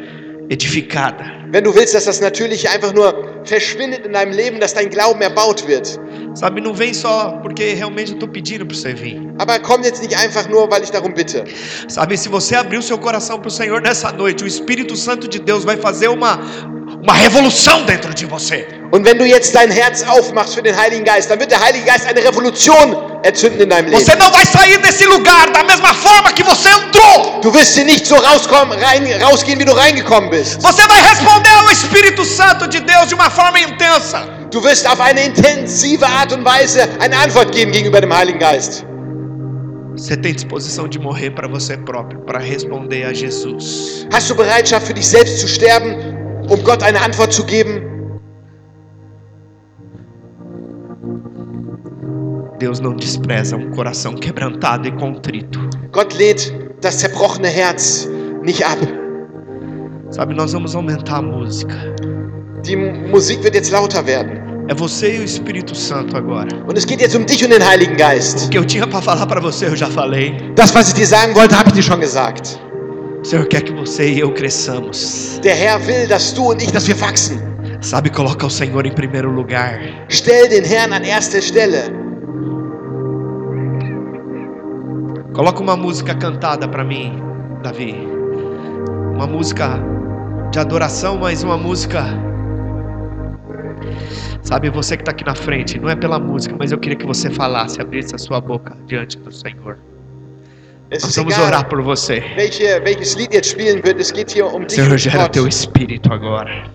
edificada, wenn du willst, dass das Natürliche einfach nur verschwindet in deinem Leben, dass dein Glauben erbaut wird. sabe, não vem só porque realmente eu estou pedindo para você vir. Aber komm jetzt nicht einfach nur, weil ich darum bitte. Sabe, se você abrir o seu coração para o Senhor nessa noite, o Espírito Santo de Deus vai fazer uma, uma revolução dentro de você. Und wenn du jetzt dein Herz aufmachst für den Heiligen Geist, dann wird der Heilige Geist eine Revolution erzünden in deinem Leben. Você não vai sair desse lugar da mesma forma que você entrou. Du wirst hier nicht so rauskommen, rein, rausgehen, wie du reingekommen bist. Você vai responder ao Espírito Santo de Deus de uma forma intensa. Du wirst auf eine intensive Art und Weise eine Antwort geben gegenüber dem Heiligen Geist. Você tem disposição de morrer para você próprio, para responder a Jesus. Hast du Bereitschaft für dich selbst zu sterben, um Gott eine Antwort zu geben? Deus não despreza um coração quebrantado e contrito. Gott lehnt das zerbrochene Herz nicht ab. Sabe, nós vamos aumentar a música. Die Musik wird jetzt lauter werden. É você e o Espírito Santo agora. Und es geht jetzt um dich und den Heiligen Geist. O que eu tinha para falar para você, eu já falei. Das, was ich dir sagen wollte, habe ich dir schon gesagt. Senhor quer que você e eu cresçamos. Der Herr will, dass du und ich, dass wir wachsen. Sabe, coloca o Senhor em primeiro lugar. Stell den Herrn an erste Stelle. Coloca uma música cantada para mim, Davi. Uma música de adoração, mas uma música. Sabe, você que está aqui na frente, não é pela música, mas eu queria que você falasse, abrisse a sua boca diante do Senhor. Es vamos egal, orar por você. welche, welches Lied jetzt spielen wird. Es geht hier um dich Senhor, gera Gott. teu espírito agora.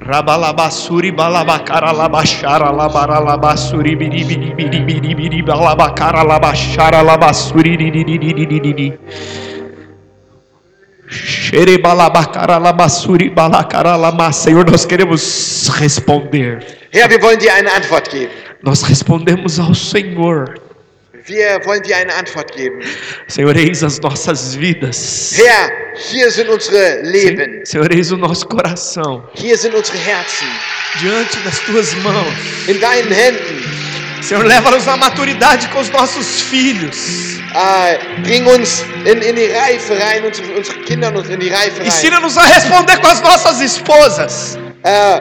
Rabalabassuri balabacara labachara labaralabassuri biribiri biribiri biri balabacara labachara labassuri dididididididi. Xere balabacara labassuri balacara lama. Senhor, nós queremos responder. Herr, wir wollen dir eine Antwort geben. Nós respondemos ao Senhor. Wir wollen dir eine Antwort geben. Senhor, eis as nossas vidas. Herr, hier sind unsere Leben. Senhor, eis o nosso coração. Hier sind unsere Herzen. diante das tuas mãos. In deinen Händen. Senhor, leva-nos à maturidade com os nossos filhos. Äh, bring uns in, in die Reife rein, unsere, unsere Kinder in die Reife rein. Ensina-nos a responder com as nossas esposas. Äh,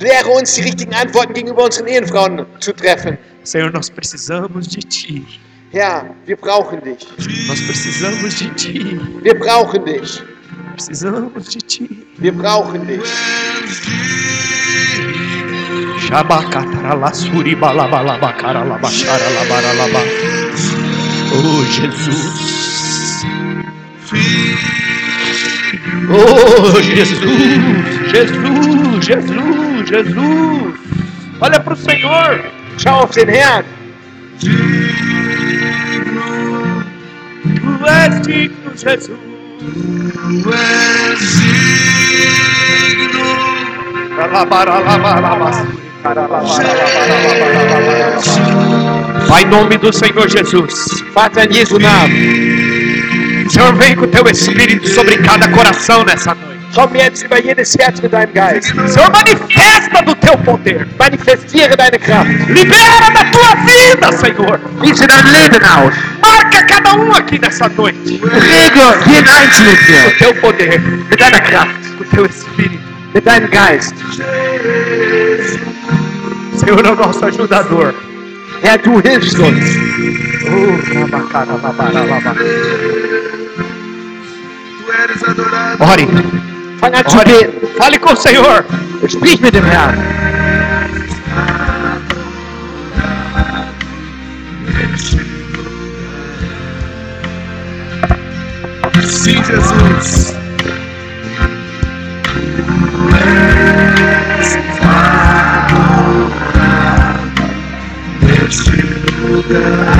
lehre uns die richtigen Antworten gegenüber unseren Ehefrauen zu treffen. Senhor, nós precisamos de Ti. Herr, wir brauchen dich. Nós precisamos de Ti. Wir brauchen dich. Precisamos de Ti. Wir brauchen dich. Oh, Jesus. Oh, Jesus. Jesus, Jesus, Jesus. Olha para o Senhor. Den Herrn. Tu és digno, Jesus. Pai, em nome do Senhor Jesus. Jesu Namen. Senhor, vem com teu Espírito sobre cada coração nessa noite. Jetzt über jedes Herz mit deinem Geist. Senhor, manifesta do teu poder. Manifestiere deine Kraft. Libera da tua vida, Senhor. Gieße dein Leben aus. Marca cada um aqui nessa noite. Rege jeden Einzelnen Com hier teu poder, mit deiner Kraft. com teu Espírito. mit deinem Geist. Senhor é o nosso ajudador. Herr, du hilfst uns. Oh. Ore, Fang an zu ore, beten. fale com o Senhor. Sprich mit dem Herrn. Sim, Jesus. Grande.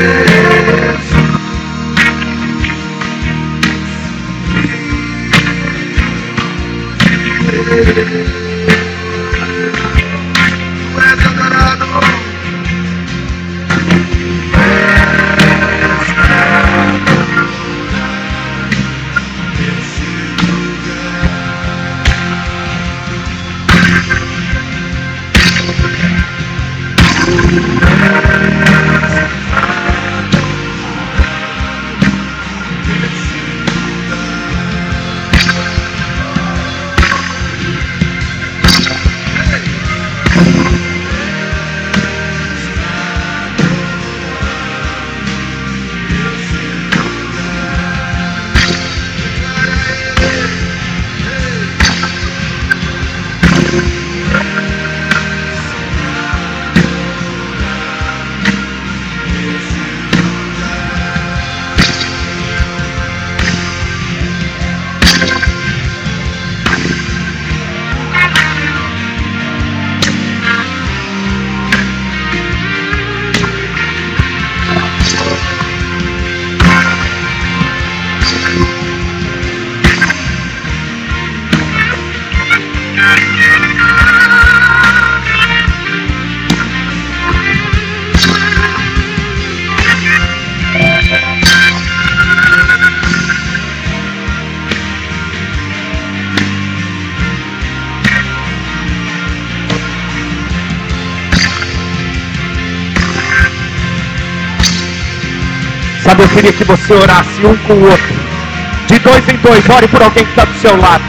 Yeah. Eu queria que você orasse um com o outro. De dois em dois, ore por alguém que está do seu lado.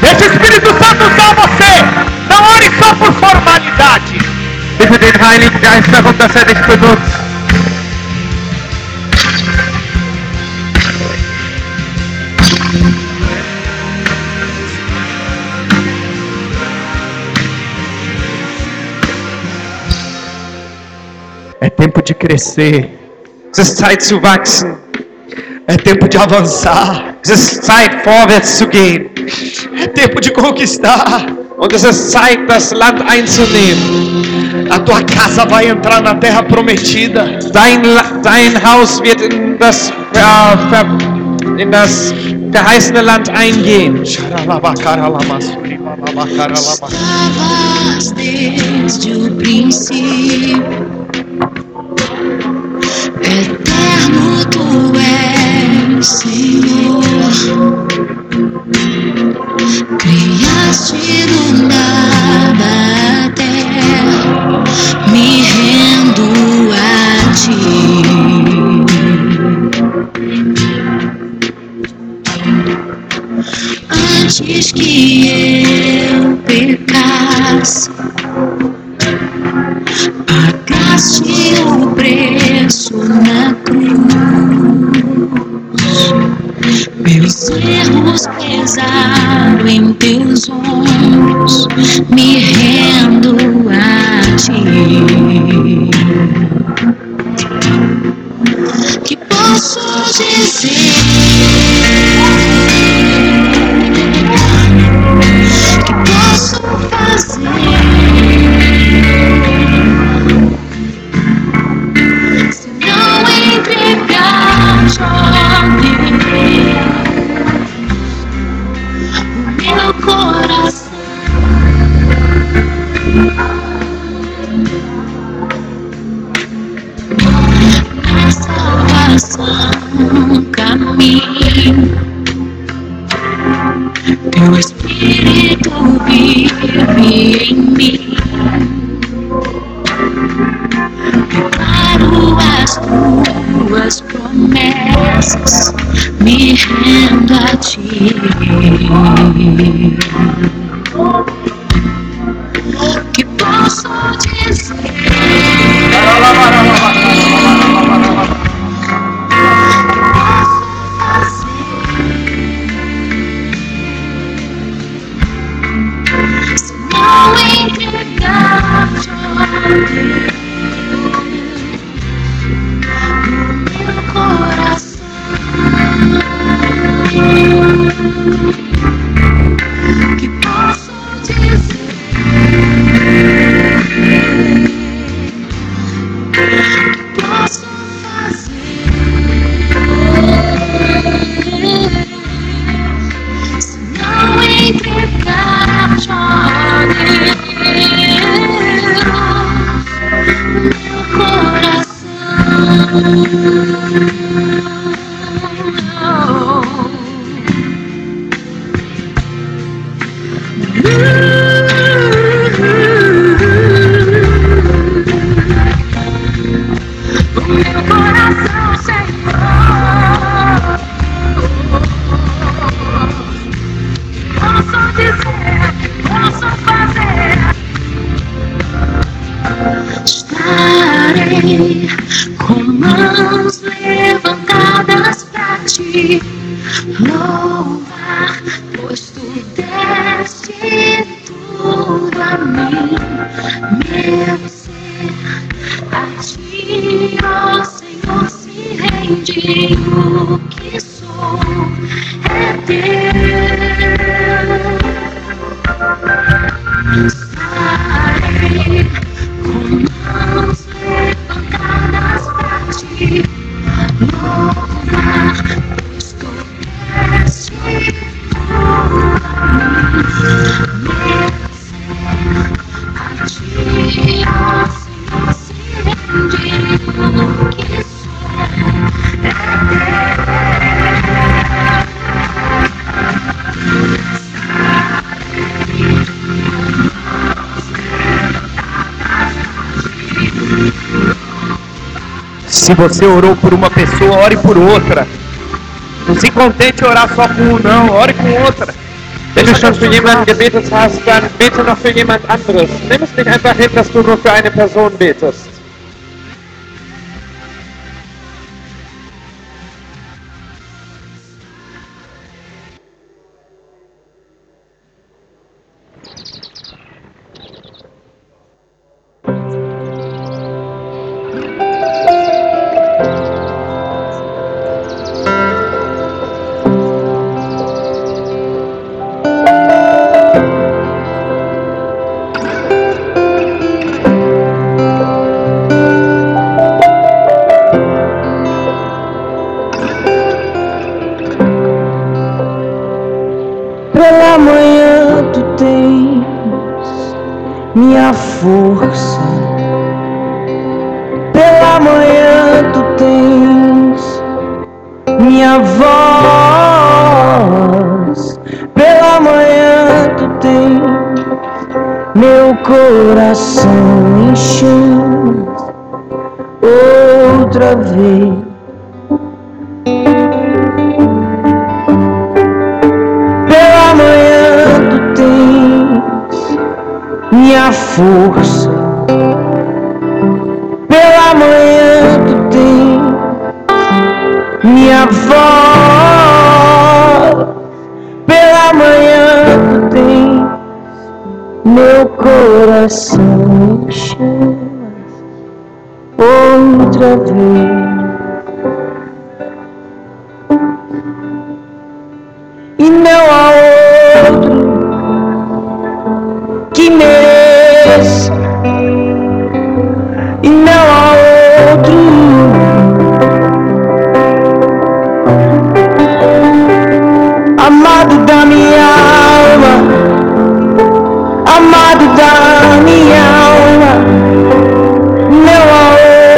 Deixa o Espírito Santo usar você. Formalidade. Bitte den Heiligen Geist darum, dass er dich benutzt. É tempo de crescer. Es ist Zeit zu wachsen. É tempo de avançar. Es ist Zeit, vorwärts zu gehen. É tempo de conquistar. Und es ist Zeit, das Land einzunehmen. A tua casa vai entrar na terra prometida. Dein, dein Haus wird in das, äh, ver, in das verheißene Land eingehen. Estavas desde o princípio, eterno tu és, Senhor. Antes que louvar, pois tu deste tudo a mim, meu ser. A ti, ó Senhor, se rende o que sou, Se você orou por uma pessoa, ore por outra. Não se contente orar só com um, não. Ore com outra. Wenn du schon für jemanden gebetet hast, dann bete noch für jemand anderes. Nimm es nicht einfach hin, dass du nur für eine Person betest.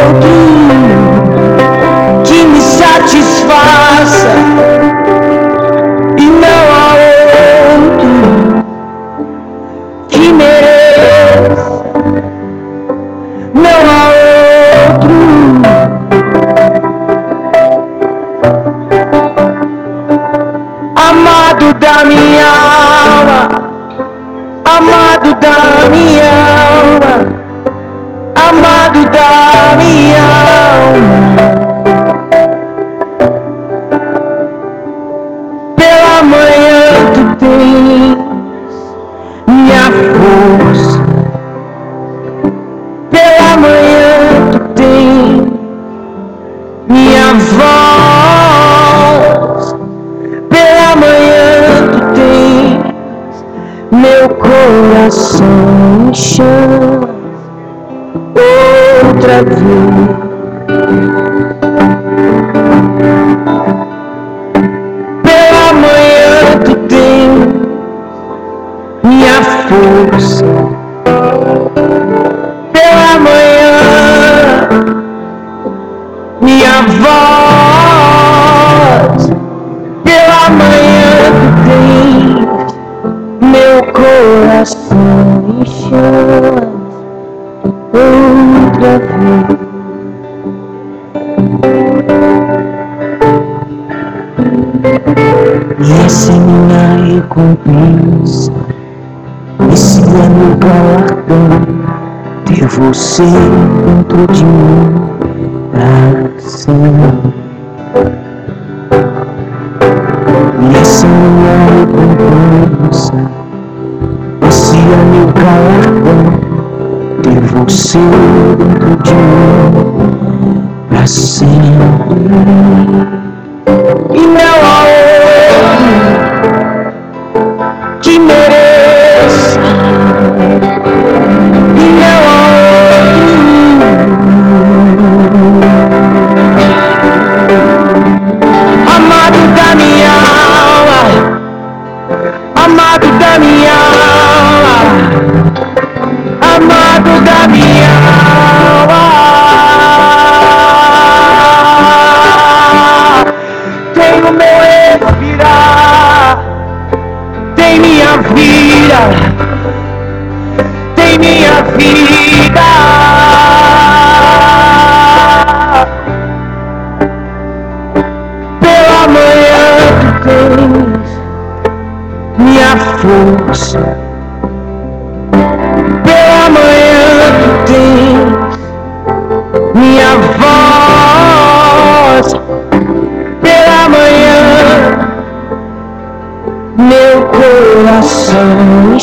Outro que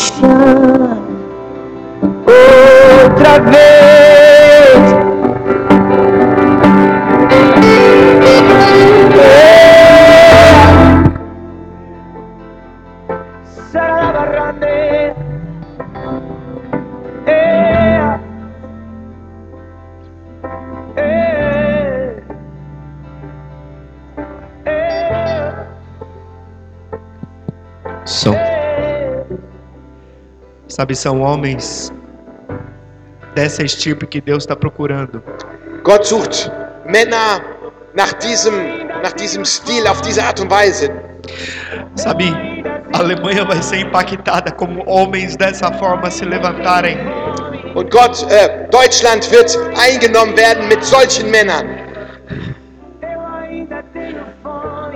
chama outra vez. Sabe, são homens dessa estirpe que Deus está procurando. Gott sucht Männer nach diesem, nach diesem Stil, auf diese Art und Weise. Sabe, a Alemanha vai ser impactada como homens dessa forma se levantarem. Und Gott, äh, Deutschland wird eingenommen werden mit solchen Männern.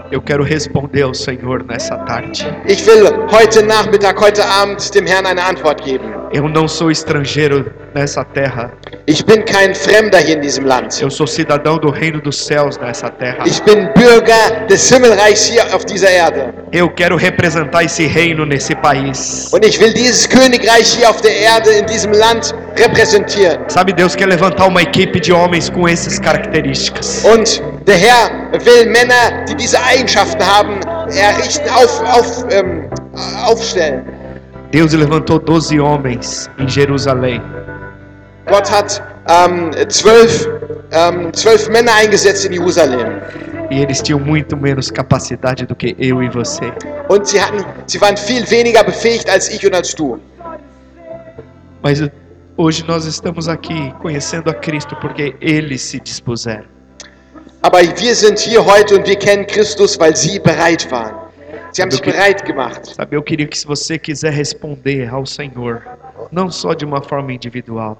Eu quero responder ao Senhor nessa tarde. Ich will heute Nachmittag, heute Abend dem Herrn eine Antwort geben. Eu não sou estrangeiro nessa terra. Ich bin kein Fremder hier in diesem Land. Eu sou cidadão do reino dos céus nessa terra. Ich bin Bürger des Himmelreichs hier auf dieser Erde. Eu quero representar esse reino nesse país. Und ich will dieses Königreich hier auf der Erde, in diesem Land repräsentieren. Sabe, Deus quer levantar uma equipe de homens com essas características. Und der Herr will Männer, die diese Eigenschaften haben, errichten, auf, auf, ähm, aufstellen. Deus levantou 12 homens em Jerusalém. Gott hat ähm, zwölf, ähm, zwölf Männer eingesetzt in Jerusalem. E eles tinham muito menos capacidade do que eu e você. Und sie, hatten, sie waren viel weniger befähigt als ich und als du. Mas hoje nós estamos aqui conhecendo a Cristo porque eles se dispuseram. Aber wir sind hier heute und wir kennen Christus, weil sie bereit waren. Sie haben sich bereit gemacht. Sabe, eu queria que se você quiser responder ao Senhor, não só de uma forma individual,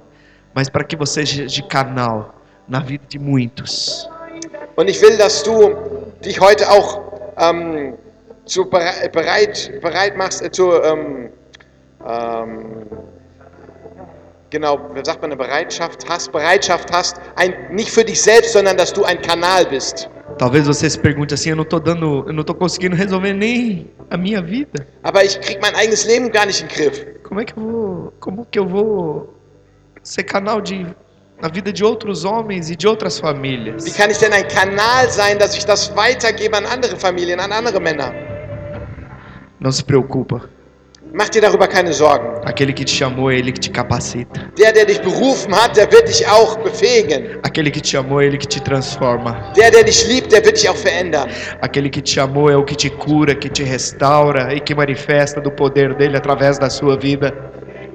mas para que você seja de canal na vida de muitos. Und ich will, dass du dich heute auch ähm, zu bere bereit, bereit machst, äh, zu, ähm, ähm, genau, wie sagt man, eine Bereitschaft hast, Bereitschaft hast, ein, nicht für dich selbst, sondern dass du ein Kanal bist. Talvez você se pergunte assim, eu não estou dando, eu não tô conseguindo resolver nem a minha vida. Aber ich krieg mein eigenes Leben gar nicht in den Griff. Como é que eu vou, como que eu vou ser canal de na vida de outros homens e de outras famílias? Wie kann ich denn ein Kanal sein, dass ich das weitergebe an andere Familien, an andere Männer? Não se preocupa. Mach dir darüber keine Sorgen. Aquele que te chamou é ele que te capacita. Der, der dich berufen hat, der wird dich auch befähigen. Aquele que te chamou é ele que te transforma. Der, der dich liebt, der wird dich auch verändern. Aquele que te chamou é o que te cura, que te restaura e que manifesta do poder dele através da sua vida.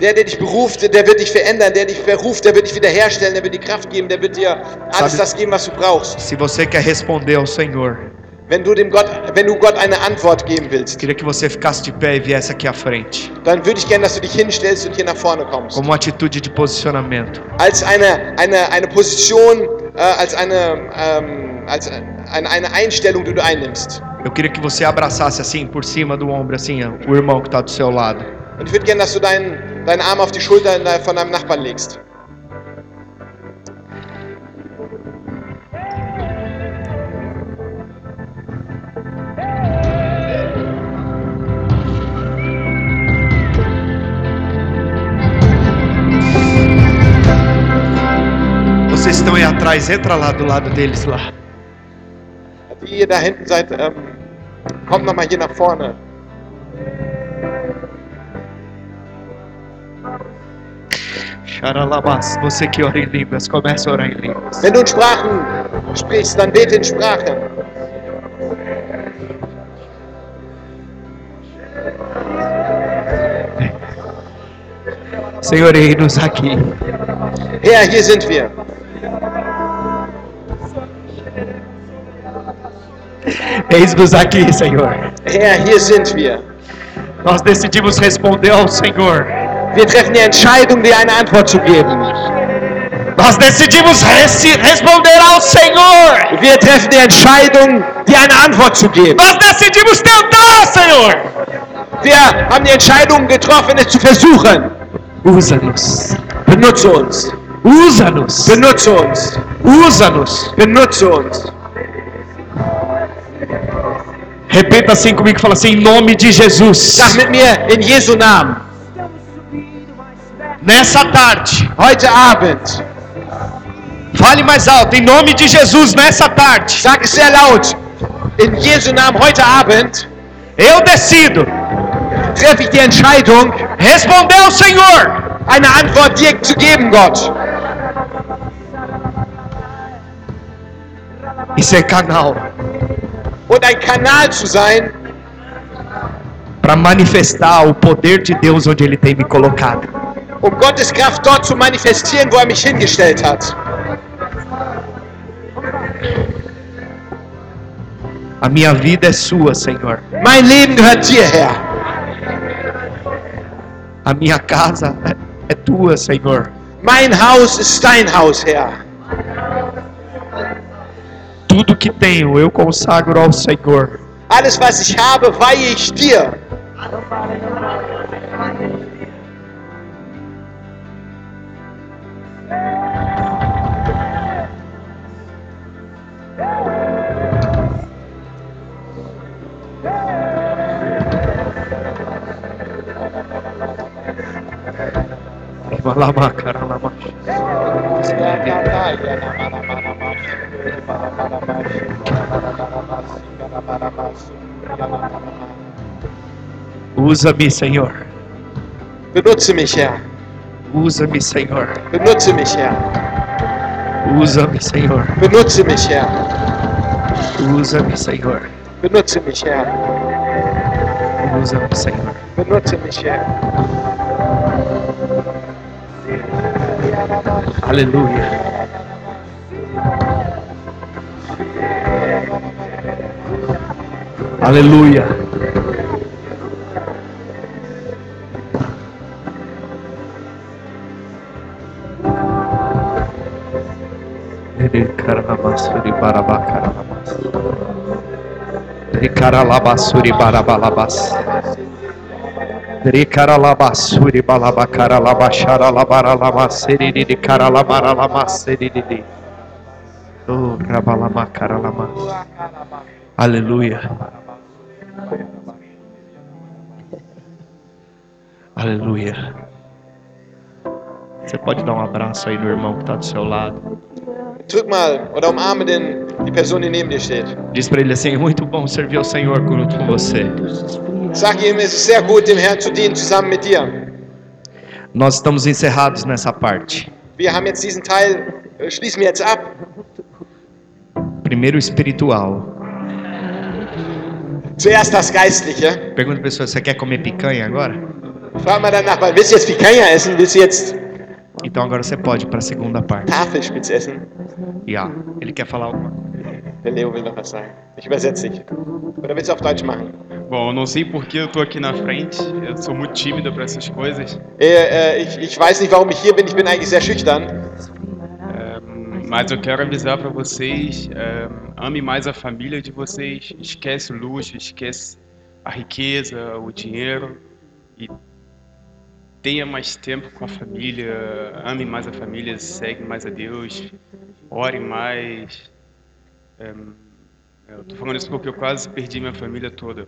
Der, der dich beruft, der wird dich verändern. Der dich beruft, der wird dich wiederherstellen. Der wird dir Kraft geben. Der wird dir alles Sabe- das geben, was du brauchst. Se você quer responder ao Senhor, Wenn du dem Gott, wenn du Gott eine Antwort geben willst, queria que você ficasse de pé e viesse aqui à frente, dann würde ich gerne, dass du dich hinstellst und hier nach vorne kommst. como uma atitude de posicionamento. Als eine, eine, eine Position, äh, als, eine, ähm, als eine, eine Einstellung, die du einnimmst. Eu queria que você abraçasse assim por cima do ombro, assim, ó, o irmão que está do seu lado. Und ich würde gerne, dass du deinen, deinen Arm auf die Schulter von deinem Nachbarn legst. Atrás, entra lá do lado deles lá. Die da hinten seid, ähm, kommt nochmal hier nach vorne. Xaralabás, você que ora em línguas, começa a orar em línguas. Wenn du in Sprachen sprichst, dann bete in Sprachen. Senhor, eis-nos aqui. Herr, hier sind wir. Eis-nos aqui, Senhor. Herr, hier sind wir. Nós decidimos responder ao Senhor. Wir treffen die Entscheidung, dir eine Antwort zu geben. Nós decidimos responder ao Senhor. Wir treffen die Entscheidung, dir eine Antwort zu geben. Nós decidimos tentar, Senhor. Wir haben die Entscheidung getroffen, es zu versuchen. Usa-nos. Benutze uns. Usa-nos. Benutze uns. Usa-nos. Benutze uns. Repita assim comigo, fala assim, em nome de Jesus. Sag mit mir in Jesu Namen. Nessa tarde, Heute Abend. fale mais alto, em nome de Jesus, nessa tarde, Sag es sehr laut. In Jesu Namen heute Abend eu decido treffe ich die Entscheidung, responder ao Senhor. eine Antwort dir zu geben, Gott. E ser canal Und ein Kanal zu sein, para manifestar o poder de Deus onde Ele tem me colocado. um Gottes Kraft dort zu manifestieren, wo er mich hingestellt hat. A minha vida é sua, Senhor. Mein Leben gehört dir, Herr. A minha casa é, tua, Senhor. Mein Haus ist dein Haus, Herr. Tudo que tenho eu consagro ao Senhor. Alles, was ich habe, weihe ich dir. Malama, caralama. Usa-me, Senhor. Benutze mich, Herr. Usa-me, Senhor. Benutze mich, Herr. Usa-me, Senhor. Benutze mich, Herr. Usa-me, Senhor. Benutze mich, Herr. Usa-me, Senhor. Benutze mich, Herr. Aleluia. Aleluia. Ricaralamasuri barabacaralamas. Ricaralamasuri barabalabas. Ricaralabasuri balabacaralabaxaralabaralamasiri de caralabaralamasiri. Oh, rabalamacaralama. Aleluia. Aleluia. Você pode dar um abraço aí no irmão que está do seu lado. Drück mal oder umarme den, die Person, die neben dir steht. Diz para ele assim: é muito bom servir ao Senhor junto com você. Sag ihm, es ist sehr gut, dem Herrn zu dienen, zusammen mit dir. Nós estamos encerrados nessa parte. Wir haben jetzt diesen Teil, äh, schließen wir jetzt ab. Primeiro espiritual. Zuerst das Geistliche. Pergunta a pessoa: você quer comer picanha agora? Frag mal deinen Nachbarn, willst du jetzt Picanha essen? Willst du jetzt Então agora você pode para a segunda parte. Tafelspitz essen? Ya. Ele quer falar alguma coisa. Der Leo will noch was sagen. Ich übersetze dich. Oder willst du auf Deutsch machen? Bom, eu não sei por que eu tô aqui na frente. Eu sou muito tímido para essas coisas. Äh, äh, ich, ich weiß nicht, warum ich hier bin. Ich bin eigentlich sehr schüchtern. Ehm, mas eu quero avisar para vocês: ehm, ame mais a família de vocês. Esquece o luxo, esquece a riqueza, o dinheiro e tenha mais tempo com a família. Ame mais a família, segue mais a Deus, ore mais. Eu tô falando isso porque eu quase perdi minha família toda.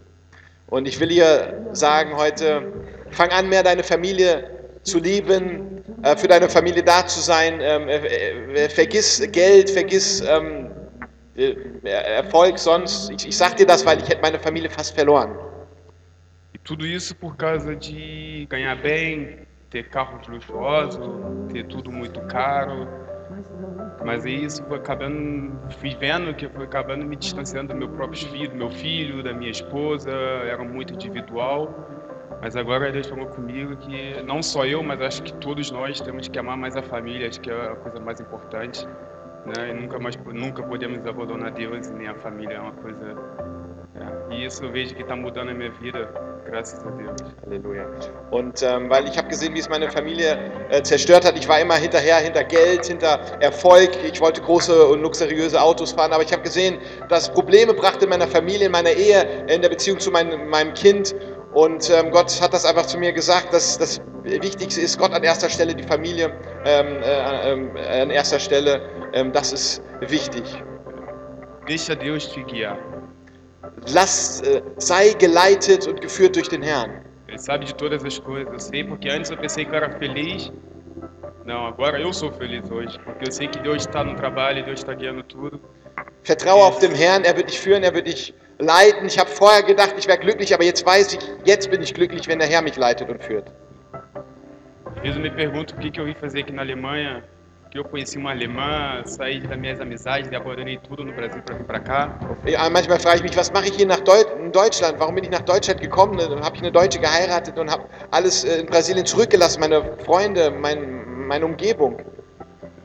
Und ich will dir sagen heute, fang an, mehr deine Familie zu lieben, äh, für deine Familie da zu sein. Ähm, äh, äh, vergiss Geld, vergiss ähm, äh, Erfolg sonst. Ich, ich sag dir das, weil ich hätte meine Familie fast verloren. Tudo isso por causa de ganhar bem, ter carros luxuosos, ter tudo muito caro. Mas aí isso foi acabando, fui vendo que foi acabando me distanciando do meu próprio filho, do meu filho, da minha esposa, era muito individual. Mas agora Deus falou comigo que não só eu, mas acho que todos nós temos que amar mais a família, acho que é a coisa mais importante. Né? E nunca mais nunca podemos abandonar Deus nem a família, é uma coisa. é. E isso eu vejo que está mudando a minha vida, a Deus. Halleluja. Und ähm, weil ich habe gesehen, wie es meine Familie äh, zerstört hat. Ich war immer hinterher, hinter Geld, hinter Erfolg. Ich wollte große und luxuriöse Autos fahren, aber ich habe gesehen, dass Probleme brachte in meiner Familie, in meiner Ehe, in der Beziehung zu meinem, meinem Kind. Und ähm, Gott hat das einfach zu mir gesagt, dass das Wichtigste ist, Gott an erster Stelle, die Familie ähm, äh, ähm, an erster Stelle. Ähm, das ist wichtig. Deixa Deus te guiar. Lass, äh, sei geleitet und geführt durch den Herrn. Ele sabe de todas as coisas. Eu sei porque antes eu pensei que eu era feliz. Não, agora eu sou feliz hoje. Porque eu sei que Deus está no trabalho, Deus está guiando tudo. Vertraue auf dem Herrn, er wird dich führen, er wird dich leiten. Ich habe vorher gedacht, ich wäre glücklich, aber jetzt weiß ich, jetzt bin ich glücklich, wenn der Herr mich leitet und führt. Às vezes eu me pergunto o que, que eu vim fazer aqui na Alemanha, porque eu conheci uma alemã, saí das minhas amizades abandonei tudo no Brasil para vir para cá. Ja, manchmal frage ich mich, was mache ich hier nach Deu in Deutschland? Warum bin ich nach Deutschland gekommen? Habe ich eine Deutsche geheiratet und habe alles äh, in Brasilien zurückgelassen, meine Freunde, mein, meine Umgebung.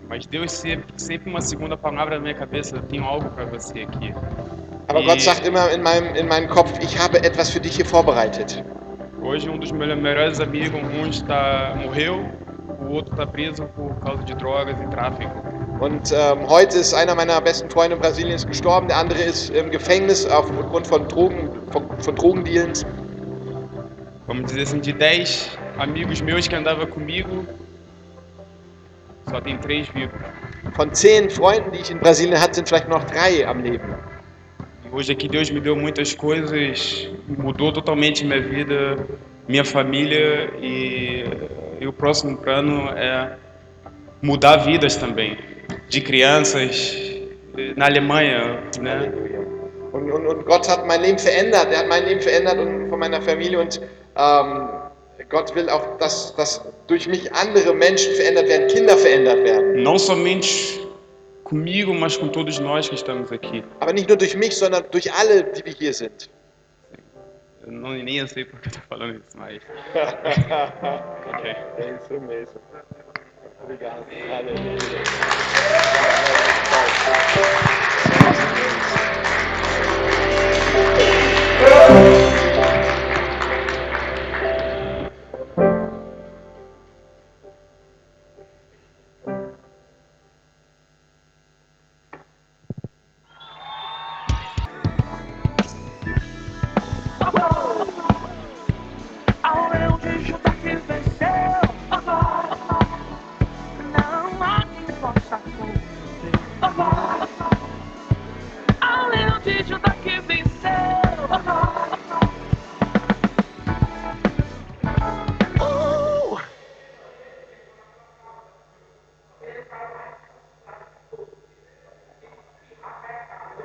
Mas Deus sempre, sempre uma segunda palavra na minha cabeça, eu tenho algo para você aqui. Aber E- Gott sagt immer in meinem, in meinem Kopf, ich habe etwas für dich hier vorbereitet. Hoje um dos meus melhores amigos, um está morreu, o outro está preso por causa de drogas e tráfico. Und ähm, heute ist einer meiner besten Freunde in Brasilien gestorben, der andere ist im Gefängnis aufgrund von, Drogen, von, von Drogendealens. Vamos dizer assim, de 10 amigos meus que andavam comigo, só tem três vivos. Von zehn Freunden, die ich in Brasilien hatte, sind vielleicht noch drei am Leben. E Hoje aqui Deus me deu muitas coisas, mudou totalmente minha vida, minha família e, e o próximo plano é mudar vidas também, de crianças na Alemanha, né? Und, und, und Gott hat mein Leben verändert. Er hat mein Leben verändert und von meiner Familie. Und ähm, Gott will auch, dass, dass durch mich andere Menschen verändert werden, Kinder verändert werden. Não somente comigo, mas com todos nós que estamos aqui. Aber nicht nur durch mich, sondern durch alle, die wir hier sind. Eu não, nem eu sei porque eu tô falando isso, mas. okay. *laughs* É isso mesmo. Obrigado. Aleluia.